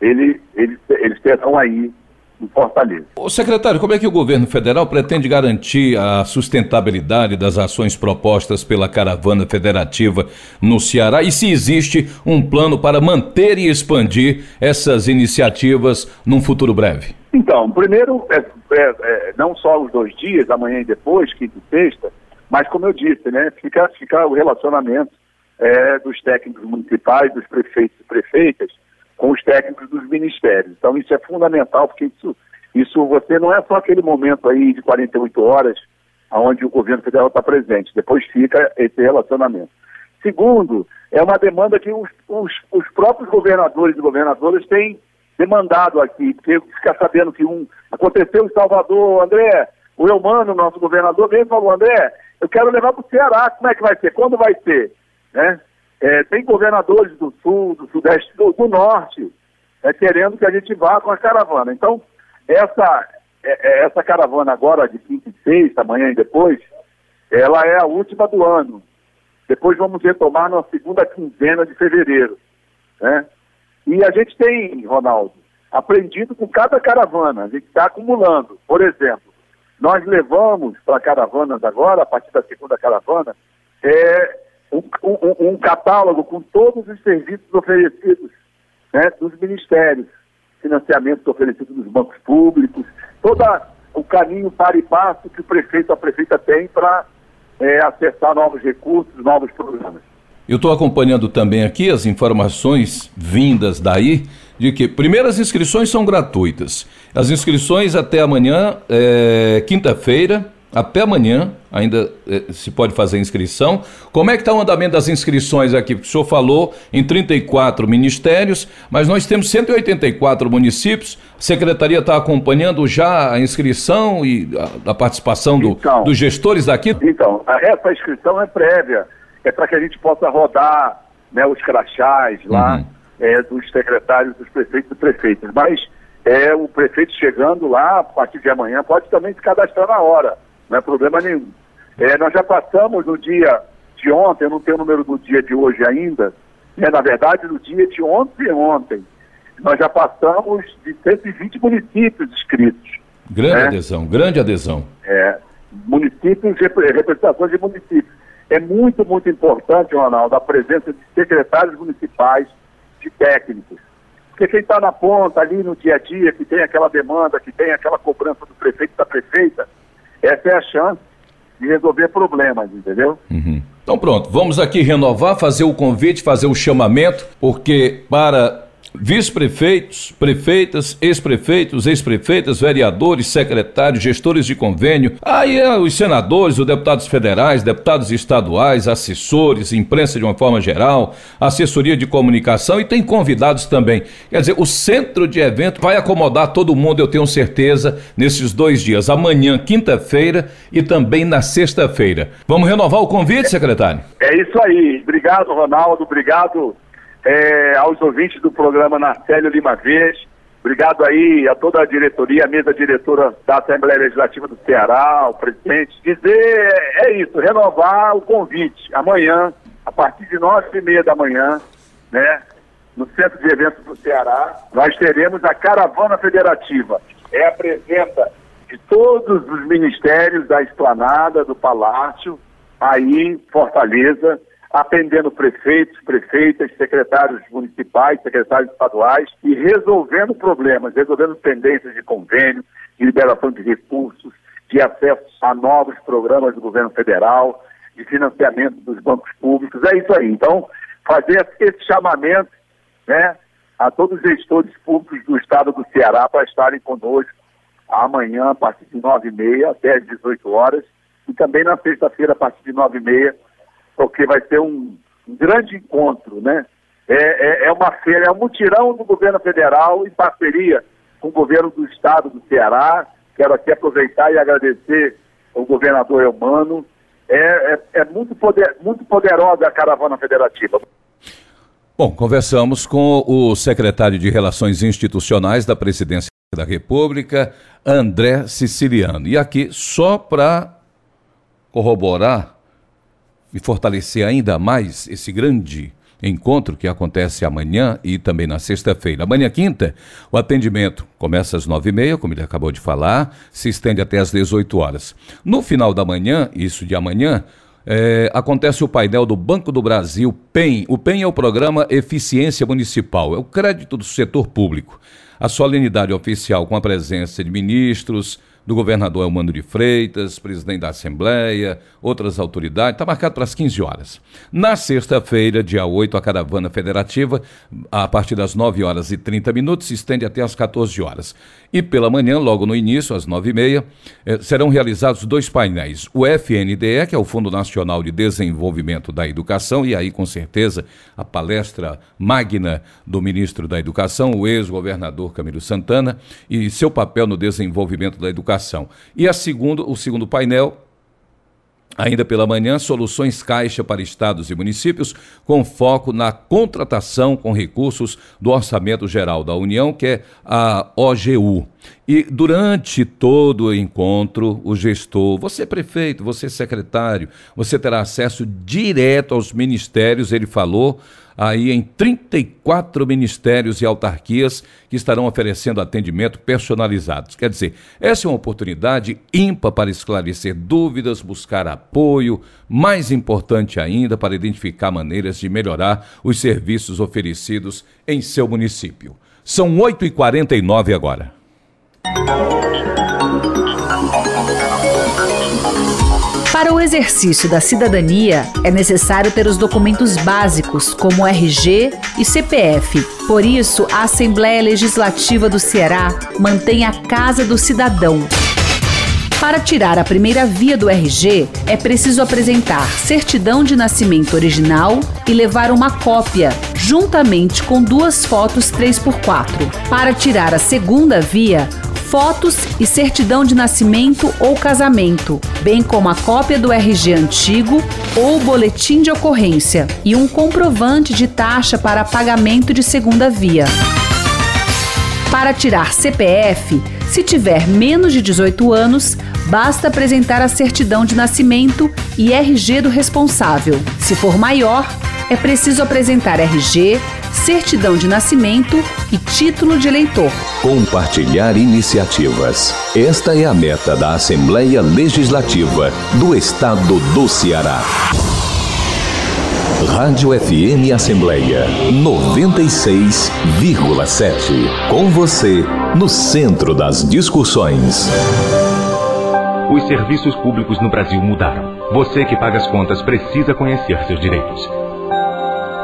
ele, ele, eles terão aí em Fortaleza. O secretário, como é que o governo federal pretende garantir a sustentabilidade das ações propostas pela caravana federativa no Ceará e se existe um plano para manter e expandir essas iniciativas num futuro breve? Então, primeiro, é, é, é, não só os dois dias, amanhã e depois, quinta e sexta, mas como eu disse, né, fica, fica o relacionamento é, dos técnicos municipais, dos prefeitos e prefeitas, com os técnicos dos ministérios. Então isso é fundamental, porque isso, isso você não é só aquele momento aí de 48 horas onde o governo federal está presente, depois fica esse relacionamento. Segundo, é uma demanda que os, os, os próprios governadores e governadoras têm demandado aqui, porque fica sabendo que um aconteceu em Salvador, André, o Eumano, nosso governador, e falou, André, eu quero levar para o Ceará, como é que vai ser? Quando vai ser? Né? É, tem governadores do sul, do sudeste, do, do norte, é, querendo que a gente vá com a caravana. Então, essa, é, é, essa caravana agora de quinta e sexta, amanhã e depois, ela é a última do ano. Depois vamos retomar na segunda quinzena de fevereiro. Né? E a gente tem, Ronaldo, aprendido com cada caravana, a gente está acumulando. Por exemplo, nós levamos para caravanas agora, a partir da segunda caravana, é, um, um, um catálogo com todos os serviços oferecidos né, dos ministérios, financiamentos oferecidos dos bancos públicos, todo o caminho para e passo que o prefeito, a prefeita tem para é, acessar novos recursos, novos programas. Eu estou acompanhando também aqui as informações vindas daí de que, primeiro, as inscrições são gratuitas. As inscrições até amanhã, é, quinta-feira, até amanhã ainda eh, se pode fazer inscrição. Como é que está o andamento das inscrições aqui? Porque o senhor falou em 34 ministérios, mas nós temos 184 municípios. A secretaria está acompanhando já a inscrição e a, a participação do, então, dos gestores daqui? Então, essa inscrição é prévia. É para que a gente possa rodar né, os crachás lá uhum. é, dos secretários, dos prefeitos e prefeitas. Mas é, o prefeito chegando lá, a partir de amanhã, pode também se cadastrar na hora não é problema nenhum. É, nós já passamos no dia de ontem, eu não tenho o número do dia de hoje ainda, né, na verdade no dia de ontem ontem, nós já passamos de 120 municípios inscritos. Grande né? adesão, grande adesão. É, municípios, representações de municípios. É muito, muito importante, Ronaldo, a presença de secretários municipais, de técnicos. Porque quem está na ponta ali no dia a dia, que tem aquela demanda, que tem aquela cobrança do prefeito e da prefeita, essa é a chance de resolver problemas, entendeu? Uhum. Então pronto, vamos aqui renovar, fazer o convite, fazer o chamamento, porque para vice-prefeitos, prefeitas, ex-prefeitos, ex-prefeitas, vereadores, secretários, gestores de convênio, aí é, os senadores, os deputados federais, deputados estaduais, assessores, imprensa de uma forma geral, assessoria de comunicação e tem convidados também. Quer dizer, o centro de evento vai acomodar todo mundo, eu tenho certeza, nesses dois dias, amanhã, quinta-feira e também na sexta-feira. Vamos renovar o convite, secretário? É isso aí. Obrigado, Ronaldo. Obrigado é, aos ouvintes do programa Narcélio Lima Verde. Obrigado aí a toda a diretoria, a mesa diretora da Assembleia Legislativa do Ceará, o presidente. Dizer é isso, renovar o convite. Amanhã, a partir de nove e meia da manhã, né, no Centro de Eventos do Ceará, nós teremos a Caravana Federativa. É a presença de todos os ministérios da esplanada, do Palácio, aí, Fortaleza, atendendo prefeitos, prefeitas, secretários municipais, secretários estaduais e resolvendo problemas, resolvendo pendências de convênio, de liberação de recursos, de acesso a novos programas do governo federal, de financiamento dos bancos públicos. É isso aí. Então, fazer esse chamamento né, a todos os gestores públicos do estado do Ceará para estarem conosco amanhã, a partir de 9h30 até as 18 horas, e também na sexta-feira, a partir de 9h30 porque vai ser um, grande encontro, né? É, é, é, uma feira, é um mutirão do governo federal em parceria com o governo do estado do Ceará. Quero aqui aproveitar e agradecer ao governador Elmano. É, é, é muito, poder, muito poderosa a caravana federativa. Bom, conversamos com o secretário de Relações Institucionais da Presidência da República, André Siciliano. E aqui, só para corroborar e fortalecer ainda mais esse grande encontro que acontece amanhã e também na sexta-feira. Amanhã, quinta, o atendimento começa às nove e meia, como ele acabou de falar, se estende até às 18 horas. No final da manhã, isso de amanhã, é, acontece o painel do Banco do Brasil, PEM. O PEM é o programa Eficiência Municipal, é o crédito do setor público. A solenidade oficial com a presença de ministros, do governador Elmano de Freitas, presidente da Assembleia, outras autoridades, está marcado para as 15 horas. Na sexta-feira, dia 8, a caravana federativa, a partir das 9 horas e 30 minutos, se estende até as 14 horas. E pela manhã, logo no início, às 9h30, eh, serão realizados dois painéis. O FNDE, que é o Fundo Nacional de Desenvolvimento da Educação, e aí, com certeza, a palestra magna do ministro da Educação, o ex-governador Camilo Santana, e seu papel no desenvolvimento da educação E a segundo, o segundo painel Ainda pela manhã, soluções caixa para estados e municípios, com foco na contratação com recursos do Orçamento Geral da União, que é a OGU. E durante todo o encontro, o gestor, você prefeito, você secretário, você terá acesso direto aos ministérios, ele falou, aí em 34 ministérios e autarquias que estarão oferecendo atendimento personalizado. Quer dizer, essa é uma oportunidade ímpar para esclarecer dúvidas, buscar apoio, mais importante ainda, para identificar maneiras de melhorar os serviços oferecidos em seu município. São 8h49 agora. Para o exercício da cidadania, é necessário ter os documentos básicos, como RG e CPF. Por isso, a Assembleia Legislativa do Ceará mantém a Casa do Cidadão. Para tirar a primeira via do RG, é preciso apresentar certidão de nascimento original e levar uma cópia, juntamente com duas fotos 3x4. Para tirar a segunda via, fotos e certidão de nascimento ou casamento, bem como a cópia do RG antigo ou boletim de ocorrência e um comprovante de taxa para pagamento de segunda via. Para tirar CPF, se tiver menos de 18 anos, basta apresentar a certidão de nascimento e RG do responsável. Se for maior, é preciso apresentar RG, certidão de nascimento e título de eleitor. Compartilhar iniciativas. Esta é a meta da Assembleia Legislativa do Estado do Ceará. Rádio FM Assembleia 96,7. Com você, no centro das discussões. Os serviços públicos no Brasil mudaram. Você que paga as contas precisa conhecer seus direitos.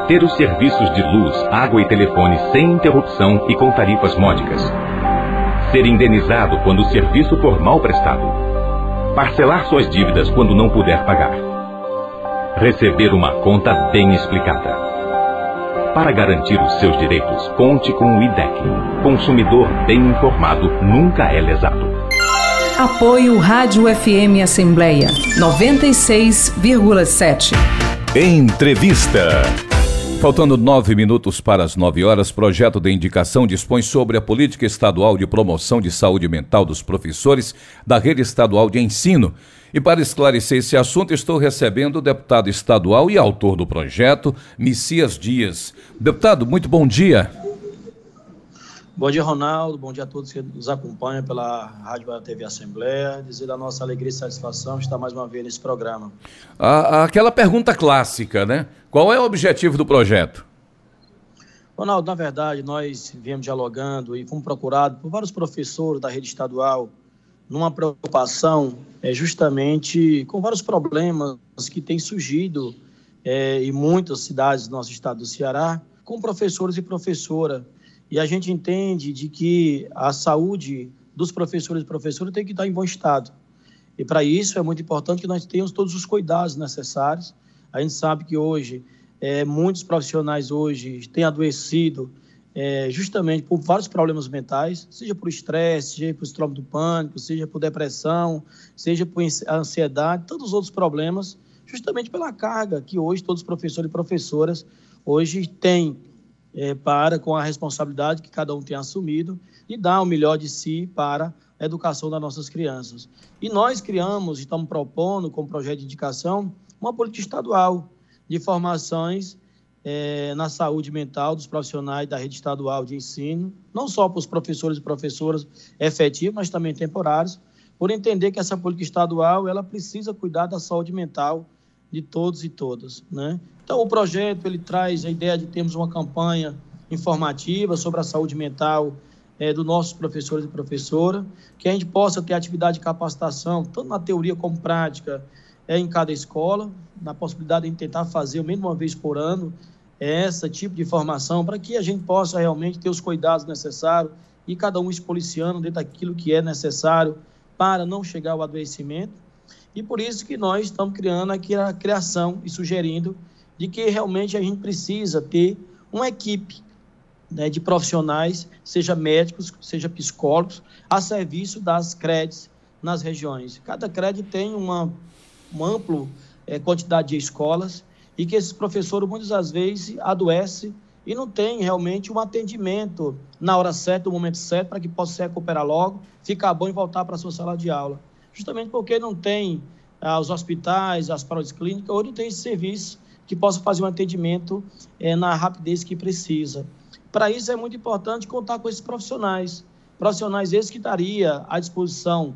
Ter os serviços de luz, água e telefone sem interrupção e com tarifas módicas. Ser indenizado quando o serviço for mal prestado. Parcelar suas dívidas quando não puder pagar. Receber uma conta bem explicada. Para garantir os seus direitos, conte com o IDEC. Consumidor bem informado nunca é lesado. Apoio Rádio FM Assembleia 96,7. Entrevista. Faltando nove minutos para as nove horas, projeto de indicação dispõe sobre a política estadual de promoção de saúde mental dos professores da rede estadual de ensino. E para esclarecer esse assunto, estou recebendo o deputado estadual e autor do projeto, Messias Dias. Deputado, muito bom dia. Bom dia, Ronaldo. Bom dia a todos que nos acompanham pela Rádio TV Assembleia. Dizer da nossa alegria e satisfação estar mais uma vez nesse programa. aquela pergunta clássica, né? Qual é o objetivo do projeto? Ronaldo, na verdade, nós viemos dialogando e fomos procurados por vários professores da rede estadual numa preocupação é, justamente com vários problemas que têm surgido é, em muitas cidades do nosso estado do Ceará, com professores e professora e a gente entende de que a saúde dos professores e professoras tem que estar em bom estado. E para isso é muito importante que nós tenhamos todos os cuidados necessários. A gente sabe que hoje é, muitos profissionais hoje têm adoecido é, justamente por vários problemas mentais, seja por estresse, seja por síndrome do pânico, seja por depressão, seja por ansiedade, tantos outros problemas, justamente pela carga que hoje todos os professores e professoras hoje têm é, para, com a responsabilidade que cada um tem assumido, e dar o melhor de si para a educação das nossas crianças. E nós criamos, estamos propondo, com o projeto de indicação, uma política estadual de formações é, na saúde mental dos profissionais da rede estadual de ensino, não só para os professores e professoras efetivos, mas também temporários, por entender que essa política estadual ela precisa cuidar da saúde mental de todos e todas, né? Então, o projeto ele traz a ideia de termos uma campanha informativa sobre a saúde mental é, dos nossos professores e professoras, que a gente possa ter atividade de capacitação, tanto na teoria como prática, é, em cada escola, na possibilidade de tentar fazer, menos uma vez por ano, é, esse tipo de formação, para que a gente possa realmente ter os cuidados necessários e cada um se policiando dentro daquilo que é necessário para não chegar ao adoecimento. E por isso que nós estamos criando aqui a criação e sugerindo de que realmente a gente precisa ter uma equipe né, de profissionais, seja médicos, seja psicólogos, a serviço das CREDs nas regiões. Cada CRED tem uma, uma ampla é, quantidade de escolas e que esses professores muitas das vezes adoecem e não tem realmente um atendimento na hora certa, no momento certo, para que possa se recuperar logo, ficar bom e voltar para a sua sala de aula. Justamente porque não tem ah, os hospitais, as paródias clínicas, ou não tem esse serviço que possa fazer um atendimento é, na rapidez que precisa. Para isso é muito importante contar com esses profissionais, profissionais esses que estaria à disposição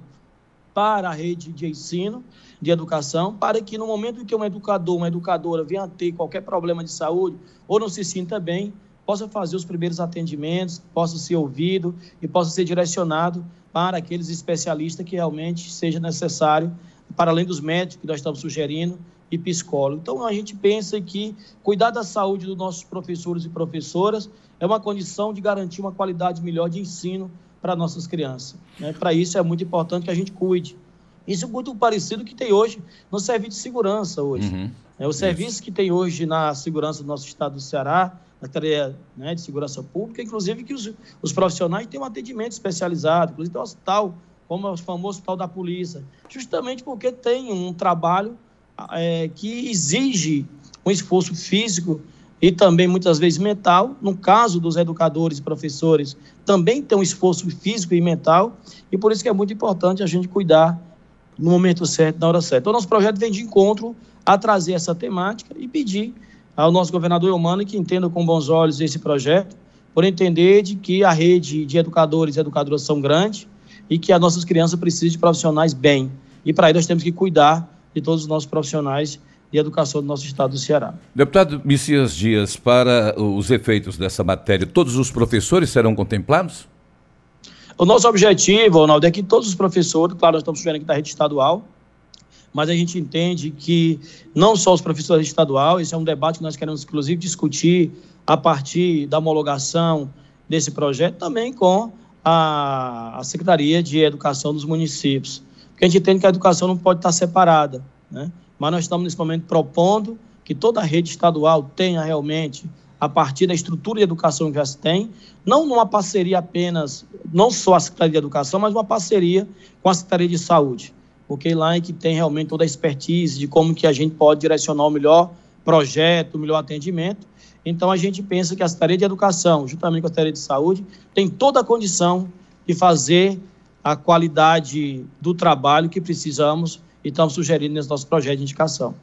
para a rede de ensino, de educação, para que no momento em que um educador, uma educadora venha ter qualquer problema de saúde ou não se sinta bem, possa fazer os primeiros atendimentos, possa ser ouvido e possa ser direcionado para aqueles especialistas que realmente seja necessário, para além dos médicos que nós estamos sugerindo, e psicólogo. Então, a gente pensa que cuidar da saúde dos nossos professores e professoras é uma condição de garantir uma qualidade melhor de ensino para nossas crianças. Né? Para isso é muito importante que a gente cuide. Isso é muito parecido que tem hoje no serviço de segurança hoje. Uhum. É, o serviço isso. que tem hoje na segurança do nosso estado do Ceará, na tarefa né, de segurança pública, inclusive que os, os profissionais têm um atendimento especializado, inclusive tem um hospital, como é o famoso hospital da polícia, justamente porque tem um trabalho é, que exige um esforço físico e também muitas vezes mental. No caso dos educadores e professores, também tem um esforço físico e mental, e por isso que é muito importante a gente cuidar no momento certo, na hora certa. Então, nosso projeto vem de encontro a trazer essa temática e pedir ao nosso governador Eumano que entenda com bons olhos esse projeto, por entender de que a rede de educadores e educadoras são grande e que as nossas crianças precisam de profissionais bem. E para isso nós temos que cuidar de todos os nossos profissionais de educação do nosso estado do Ceará. Deputado Messias Dias, para os efeitos dessa matéria, todos os professores serão contemplados? O nosso objetivo, Ronaldo, é que todos os professores, claro, nós estamos vendo aqui da rede estadual, mas a gente entende que não só os professores estadual, esse é um debate que nós queremos, inclusive, discutir a partir da homologação desse projeto, também com a, a Secretaria de Educação dos municípios. Porque a gente entende que a educação não pode estar separada, né? mas nós estamos, nesse momento, propondo que toda a rede estadual tenha realmente, a partir da estrutura de educação que já se tem, não numa parceria apenas, não só a Secretaria de Educação, mas uma parceria com a Secretaria de Saúde porque lá é que tem realmente toda a expertise de como que a gente pode direcionar o melhor projeto, o melhor atendimento. Então, a gente pensa que a Secretaria de Educação, juntamente com a Secretaria de Saúde, tem toda a condição de fazer a qualidade do trabalho que precisamos e estamos sugerindo nesse nosso projeto de indicação.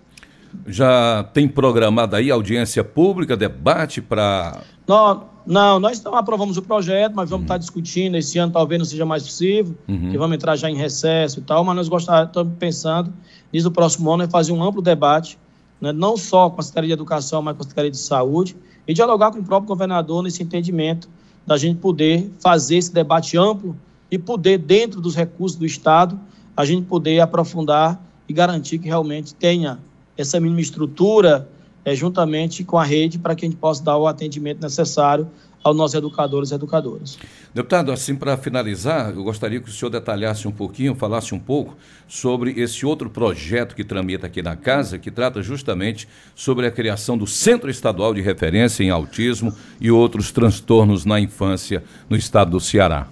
Já tem programada aí audiência pública, debate para. Não, não, nós então aprovamos o projeto, mas vamos uhum. estar discutindo. Esse ano talvez não seja mais possível, uhum. que vamos entrar já em recesso e tal, mas nós gostaríamos, estamos pensando nisso no próximo ano, é fazer um amplo debate, né, não só com a Secretaria de Educação, mas com a Secretaria de Saúde, e dialogar com o próprio governador nesse entendimento da gente poder fazer esse debate amplo e poder, dentro dos recursos do Estado, a gente poder aprofundar e garantir que realmente tenha essa mínima estrutura é, juntamente com a rede, para que a gente possa dar o atendimento necessário aos nossos educadores e educadoras. Deputado, assim para finalizar, eu gostaria que o senhor detalhasse um pouquinho, falasse um pouco sobre esse outro projeto que tramita aqui na casa, que trata justamente sobre a criação do Centro Estadual de Referência em Autismo e outros transtornos na infância no estado do Ceará.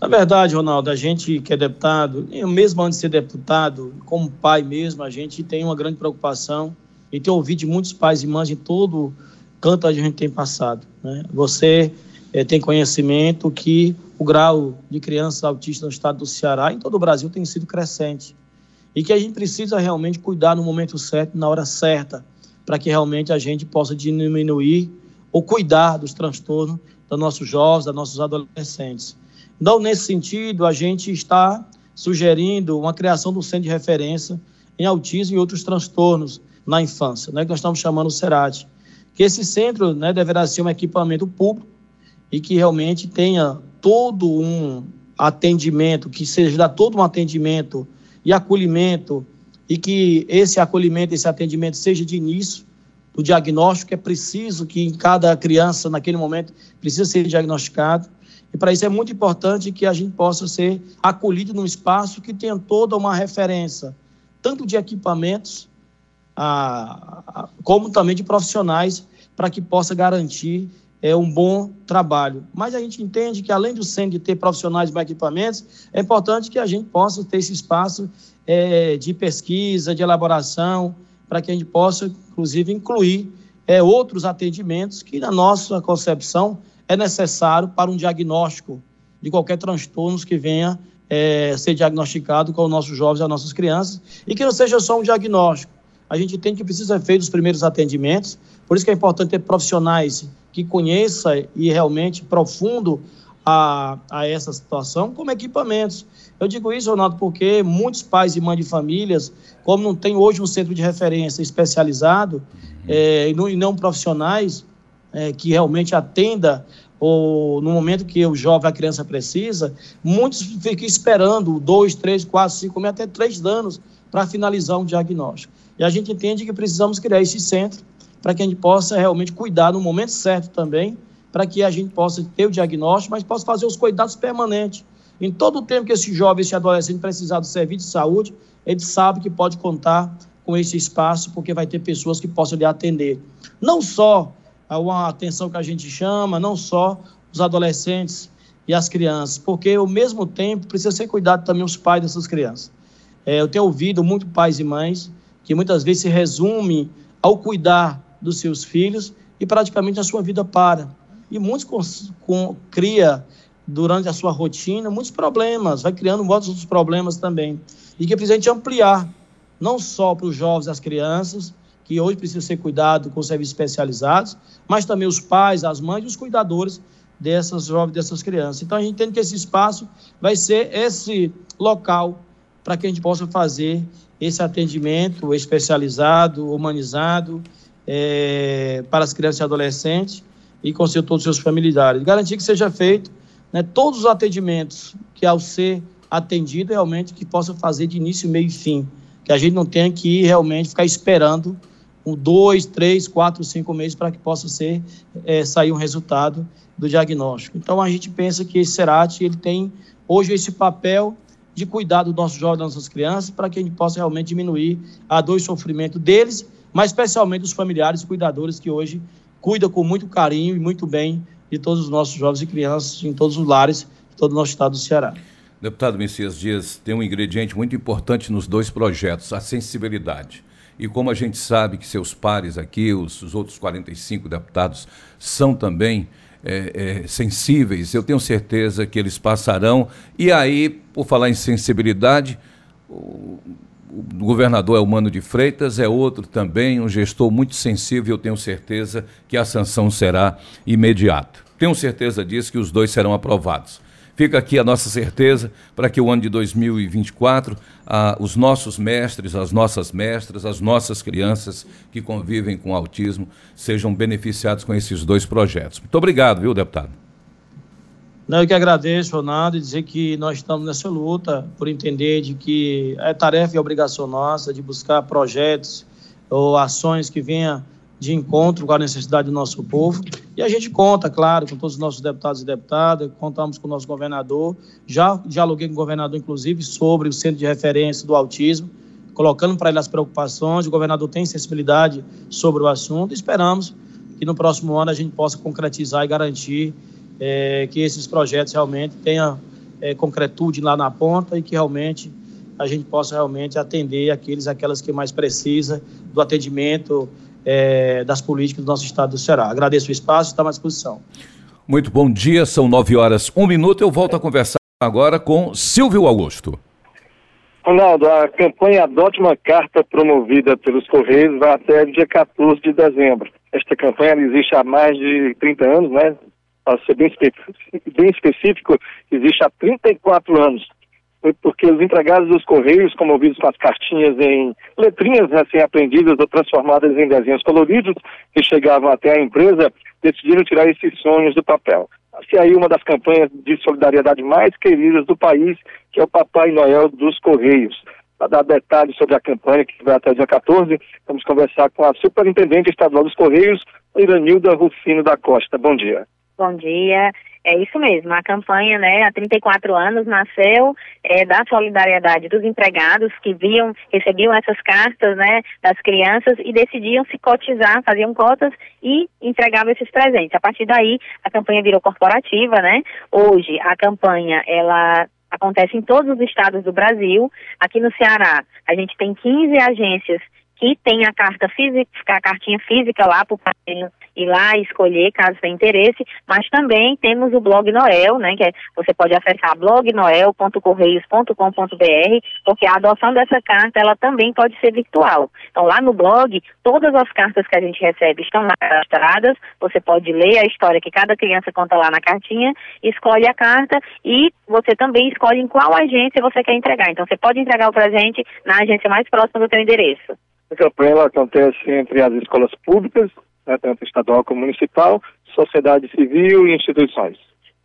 Na verdade, Ronaldo, a gente que é deputado, mesmo antes de ser deputado, como pai mesmo, a gente tem uma grande preocupação e tem ouvido de muitos pais e mães em todo canto a gente tem passado. Né? Você é, tem conhecimento que o grau de crianças autistas no estado do Ceará e em todo o Brasil tem sido crescente. E que a gente precisa realmente cuidar no momento certo, na hora certa, para que realmente a gente possa diminuir ou cuidar dos transtornos dos nossos jovens, dos nossos adolescentes. Então, nesse sentido, a gente está sugerindo uma criação do centro de referência em autismo e outros transtornos, na infância, né, que nós estamos chamando o CERAT. Que esse centro né, deverá ser um equipamento público e que realmente tenha todo um atendimento, que seja dar todo um atendimento e acolhimento, e que esse acolhimento, esse atendimento seja de início do diagnóstico, é preciso que em cada criança, naquele momento, precisa ser diagnosticado. E para isso é muito importante que a gente possa ser acolhido num espaço que tenha toda uma referência, tanto de equipamentos, a, a, como também de profissionais para que possa garantir é, um bom trabalho. Mas a gente entende que, além do centro ter profissionais e equipamentos, é importante que a gente possa ter esse espaço é, de pesquisa, de elaboração, para que a gente possa, inclusive, incluir é, outros atendimentos que, na nossa concepção, é necessário para um diagnóstico de qualquer transtorno que venha é, ser diagnosticado com os nossos jovens e as nossas crianças, e que não seja só um diagnóstico, a gente tem que precisa feito os primeiros atendimentos, por isso que é importante ter profissionais que conheçam e realmente profundo a, a essa situação, como equipamentos. Eu digo isso, Ronaldo, porque muitos pais e mães de famílias, como não tem hoje um centro de referência especializado é, e, não, e, não, profissionais é, que realmente atenda ou no momento que o jovem, a criança precisa, muitos ficam esperando dois, três, quatro, cinco, até três anos para finalizar um diagnóstico. E a gente entende que precisamos criar esse centro para que a gente possa realmente cuidar no momento certo também, para que a gente possa ter o diagnóstico, mas possa fazer os cuidados permanentes. Em todo o tempo que esse jovem, esse adolescente precisar do serviço de saúde, ele sabe que pode contar com esse espaço, porque vai ter pessoas que possam lhe atender. Não só uma atenção que a gente chama, não só os adolescentes e as crianças, porque ao mesmo tempo precisa ser cuidado também os pais dessas crianças. É, eu tenho ouvido muito pais e mães que muitas vezes se resume ao cuidar dos seus filhos e praticamente a sua vida para. E muitos com, com, cria durante a sua rotina muitos problemas, vai criando muitos outros problemas também. E que precisa a gente ampliar, não só para os jovens e as crianças, que hoje precisam ser cuidados com serviços especializados, mas também os pais, as mães e os cuidadores dessas jovens, dessas crianças. Então a gente entende que esse espaço vai ser esse local para que a gente possa fazer esse atendimento especializado, humanizado é, para as crianças e adolescentes e com todos os seus familiares. Garantir que seja feito né, todos os atendimentos que, ao ser atendido realmente que possa fazer de início, meio e fim. Que a gente não tenha que realmente ficar esperando um, dois, três, quatro, cinco meses para que possa ser é, sair um resultado do diagnóstico. Então a gente pensa que esse CERAT ele tem hoje esse papel de cuidar dos nossos jovens, das nossas crianças, para que a gente possa realmente diminuir a dor e sofrimento deles, mas especialmente dos familiares e cuidadores que hoje cuidam com muito carinho e muito bem de todos os nossos jovens e crianças em todos os lares de todo o nosso estado do Ceará. Deputado Messias Dias, tem um ingrediente muito importante nos dois projetos, a sensibilidade. E como a gente sabe que seus pares aqui, os, os outros 45 deputados, são também é, é, sensíveis, eu tenho certeza que eles passarão. E aí, por falar em sensibilidade, o, o governador é o Mano de Freitas, é outro também, um gestor muito sensível, eu tenho certeza que a sanção será imediata. Tenho certeza disso que os dois serão aprovados. Fica aqui a nossa certeza para que o ano de 2024, ah, os nossos mestres, as nossas mestras, as nossas crianças que convivem com autismo sejam beneficiados com esses dois projetos. Muito obrigado, viu, deputado? Não, eu que agradeço, Ronaldo, e dizer que nós estamos nessa luta por entender de que é tarefa e obrigação nossa de buscar projetos ou ações que venham de encontro com a necessidade do nosso povo. E a gente conta, claro, com todos os nossos deputados e deputadas, contamos com o nosso governador. Já dialoguei com o governador, inclusive, sobre o centro de referência do autismo, colocando para ele as preocupações. O governador tem sensibilidade sobre o assunto. Esperamos que no próximo ano a gente possa concretizar e garantir é, que esses projetos realmente tenham é, concretude lá na ponta e que realmente a gente possa realmente atender aqueles, aquelas que mais precisam do atendimento é, das políticas do nosso estado do Ceará. Agradeço o espaço e estamos à disposição. Muito bom dia, são nove horas, um minuto. Eu volto a conversar agora com Silvio Augusto. Ronaldo, a campanha Adote uma Carta promovida pelos Correios vai até dia 14 de dezembro. Esta campanha existe há mais de 30 anos, né? Para ser bem, bem específico, existe há 34 anos porque os empregados dos Correios, comovidos com as cartinhas em letrinhas recém-aprendidas ou transformadas em desenhos coloridos que chegavam até a empresa, decidiram tirar esses sonhos do papel. Se aí uma das campanhas de solidariedade mais queridas do país, que é o Papai Noel dos Correios. Para dar detalhes sobre a campanha, que vai até dia 14, vamos conversar com a Superintendente Estadual dos Correios, Iranilda Rufino da Costa. Bom dia. Bom dia. É isso mesmo, a campanha, né, há 34 anos, nasceu é, da solidariedade dos empregados que viam, recebiam essas cartas, né, das crianças e decidiam se cotizar, faziam cotas e entregavam esses presentes. A partir daí, a campanha virou corporativa, né? Hoje, a campanha, ela acontece em todos os estados do Brasil. Aqui no Ceará, a gente tem 15 agências que tem a carta física, a cartinha física lá para o padrinho ir lá escolher caso tenha interesse, mas também temos o blog Noel, né, que é, você pode acessar blognoel.correios.com.br, porque a adoção dessa carta ela também pode ser virtual. Então lá no blog, todas as cartas que a gente recebe estão lá cadastradas, você pode ler a história que cada criança conta lá na cartinha, escolhe a carta e você também escolhe em qual agência você quer entregar. Então você pode entregar o presente na agência mais próxima do seu endereço. A campanha acontece entre as escolas públicas, né, tanto estadual como municipal, sociedade civil e instituições.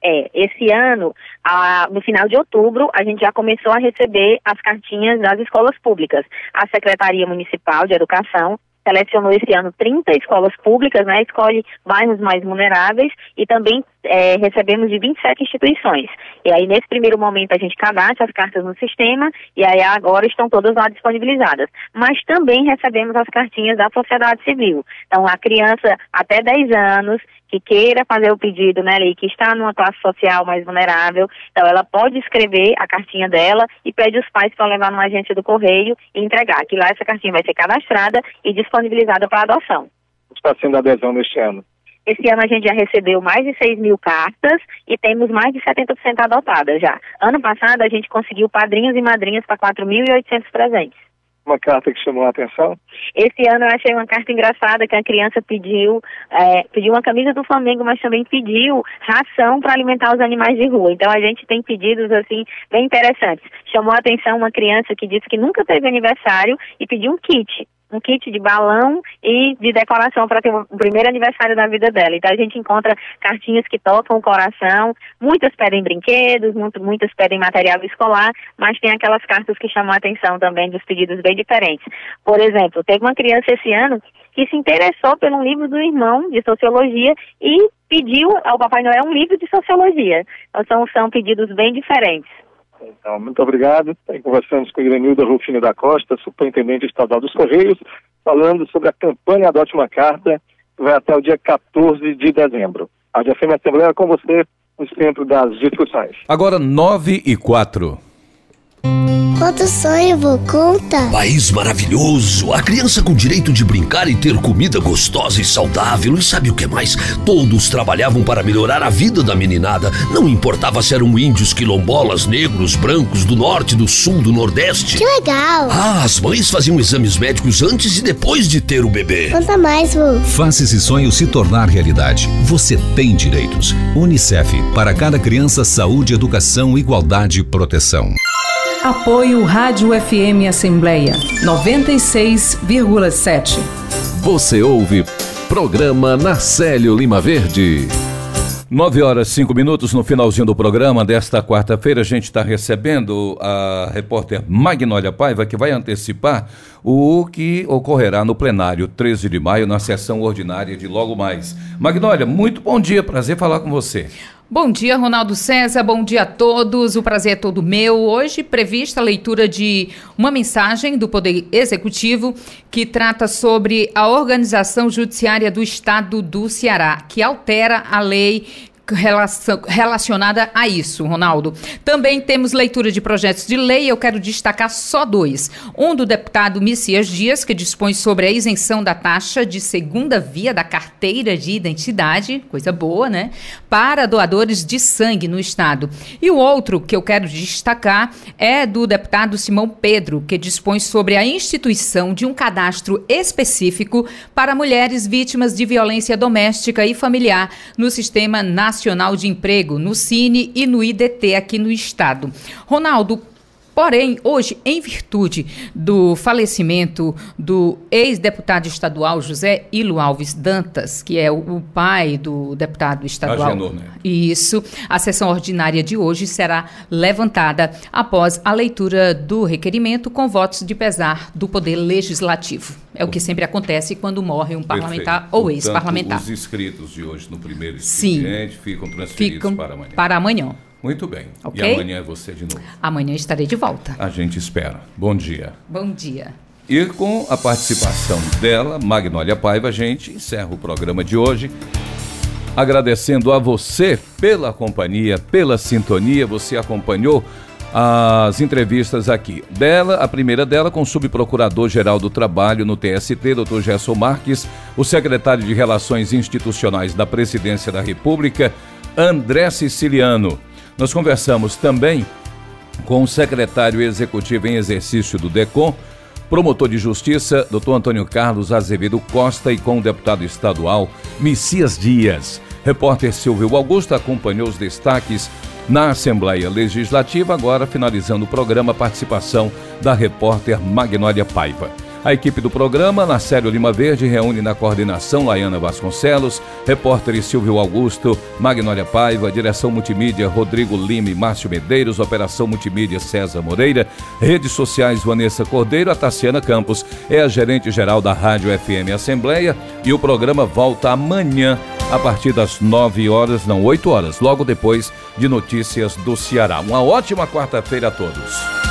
É, esse ano, a, no final de outubro, a gente já começou a receber as cartinhas das escolas públicas. A Secretaria Municipal de Educação selecionou esse ano 30 escolas públicas, né, escolhe bairros mais vulneráveis e também é, recebemos de 27 instituições. E aí, nesse primeiro momento, a gente cadastra as cartas no sistema e aí agora estão todas lá disponibilizadas. Mas também recebemos as cartinhas da sociedade civil. Então, a criança até 10 anos que queira fazer o pedido, né, e que está numa classe social mais vulnerável, então ela pode escrever a cartinha dela e pede os pais para levar numa agência do correio e entregar, que lá essa cartinha vai ser cadastrada e disponibilizada para adoção. Está sendo adesão neste ano? Esse ano a gente já recebeu mais de 6 mil cartas e temos mais de 70% adotadas já. Ano passado a gente conseguiu padrinhos e madrinhas para 4.800 presentes uma carta que chamou a atenção? Esse ano eu achei uma carta engraçada que a criança pediu, é, pediu uma camisa do Flamengo, mas também pediu ração para alimentar os animais de rua. Então a gente tem pedidos assim bem interessantes. Chamou a atenção uma criança que disse que nunca teve aniversário e pediu um kit um kit de balão e de decoração para ter o primeiro aniversário da vida dela. Então a gente encontra cartinhas que tocam o coração, muitas pedem brinquedos, muito, muitas pedem material escolar, mas tem aquelas cartas que chamam a atenção também dos pedidos bem diferentes. Por exemplo, teve uma criança esse ano que se interessou pelo livro do irmão de sociologia e pediu ao Papai Noel um livro de sociologia. Então são, são pedidos bem diferentes. Então, muito obrigado. conversamos com Irenilda Rufino da Costa, superintendente estadual dos Correios, falando sobre a campanha Adote uma Carta, que vai até o dia 14 de dezembro. A DFM Assembleia é com você no centro das discussões. Agora, 9 e 4. Quanto sonho, vou conta. País maravilhoso. A criança com direito de brincar e ter comida gostosa e saudável. E sabe o que mais? Todos trabalhavam para melhorar a vida da meninada. Não importava se eram índios, quilombolas, negros, brancos, do norte, do sul, do nordeste. Que legal. Ah, as mães faziam exames médicos antes e depois de ter o bebê. Conta mais, vô. Faça esse sonho se tornar realidade. Você tem direitos. Unicef. Para cada criança, saúde, educação, igualdade e proteção. Apoio Rádio FM Assembleia 96,7. Você ouve Programa Narcélio Lima Verde. 9 horas 5 minutos no finalzinho do programa desta quarta-feira. A gente está recebendo a repórter Magnólia Paiva, que vai antecipar o que ocorrerá no plenário 13 de maio, na sessão ordinária de logo mais. Magnólia, muito bom dia, prazer falar com você. Bom dia, Ronaldo César. Bom dia a todos. O prazer é todo meu. Hoje prevista a leitura de uma mensagem do Poder Executivo que trata sobre a organização judiciária do Estado do Ceará, que altera a lei relacionada a isso, Ronaldo. Também temos leitura de projetos de lei, eu quero destacar só dois. Um do deputado Messias Dias, que dispõe sobre a isenção da taxa de segunda via da carteira de identidade, coisa boa, né? Para doadores de sangue no Estado. E o outro que eu quero destacar é do deputado Simão Pedro, que dispõe sobre a instituição de um cadastro específico para mulheres vítimas de violência doméstica e familiar no Sistema Nacional Nacional de Emprego, no Cine e no IDT aqui no estado. Ronaldo, Porém, hoje, em virtude do falecimento do ex-deputado estadual José Ilo Alves Dantas, que é o, pai do deputado estadual. Agenor, né? Isso. A sessão ordinária de hoje será levantada após a leitura do requerimento com votos de pesar do Poder Legislativo. É o que sempre acontece quando morre um parlamentar Perfeito. ou ex-parlamentar. Os inscritos de hoje no primeiro expediente Sim. ficam transferidos ficam para amanhã. Para amanhã. Muito bem. Okay? E amanhã é você de novo. Amanhã estarei de volta. A gente espera. Bom dia. Bom dia. E com a participação dela, Magnólia Paiva, a gente encerra o programa de hoje. Agradecendo a você pela companhia, pela sintonia, você acompanhou as entrevistas aqui. Dela, a primeira dela com o subprocurador-geral do Trabalho no TST, Dr. Gerson Marques, o secretário de Relações Institucionais da Presidência da República, André Siciliano. Nós conversamos também com o secretário executivo em exercício do DECOM, promotor de justiça, Dr. Antônio Carlos Azevedo Costa, e com o deputado estadual Messias Dias. Repórter Silvio Augusto acompanhou os destaques na Assembleia Legislativa, agora finalizando o programa, participação da repórter Magnólia Paiva. A equipe do programa, Nacélio Lima Verde, reúne na coordenação Laiana Vasconcelos, repórteres Silvio Augusto, Magnólia Paiva, direção multimídia Rodrigo Lima e Márcio Medeiros, operação multimídia César Moreira, redes sociais Vanessa Cordeiro, a Tassiana Campos é a gerente geral da Rádio FM Assembleia e o programa volta amanhã a partir das 9 horas, não 8 horas, logo depois de notícias do Ceará. Uma ótima quarta-feira a todos.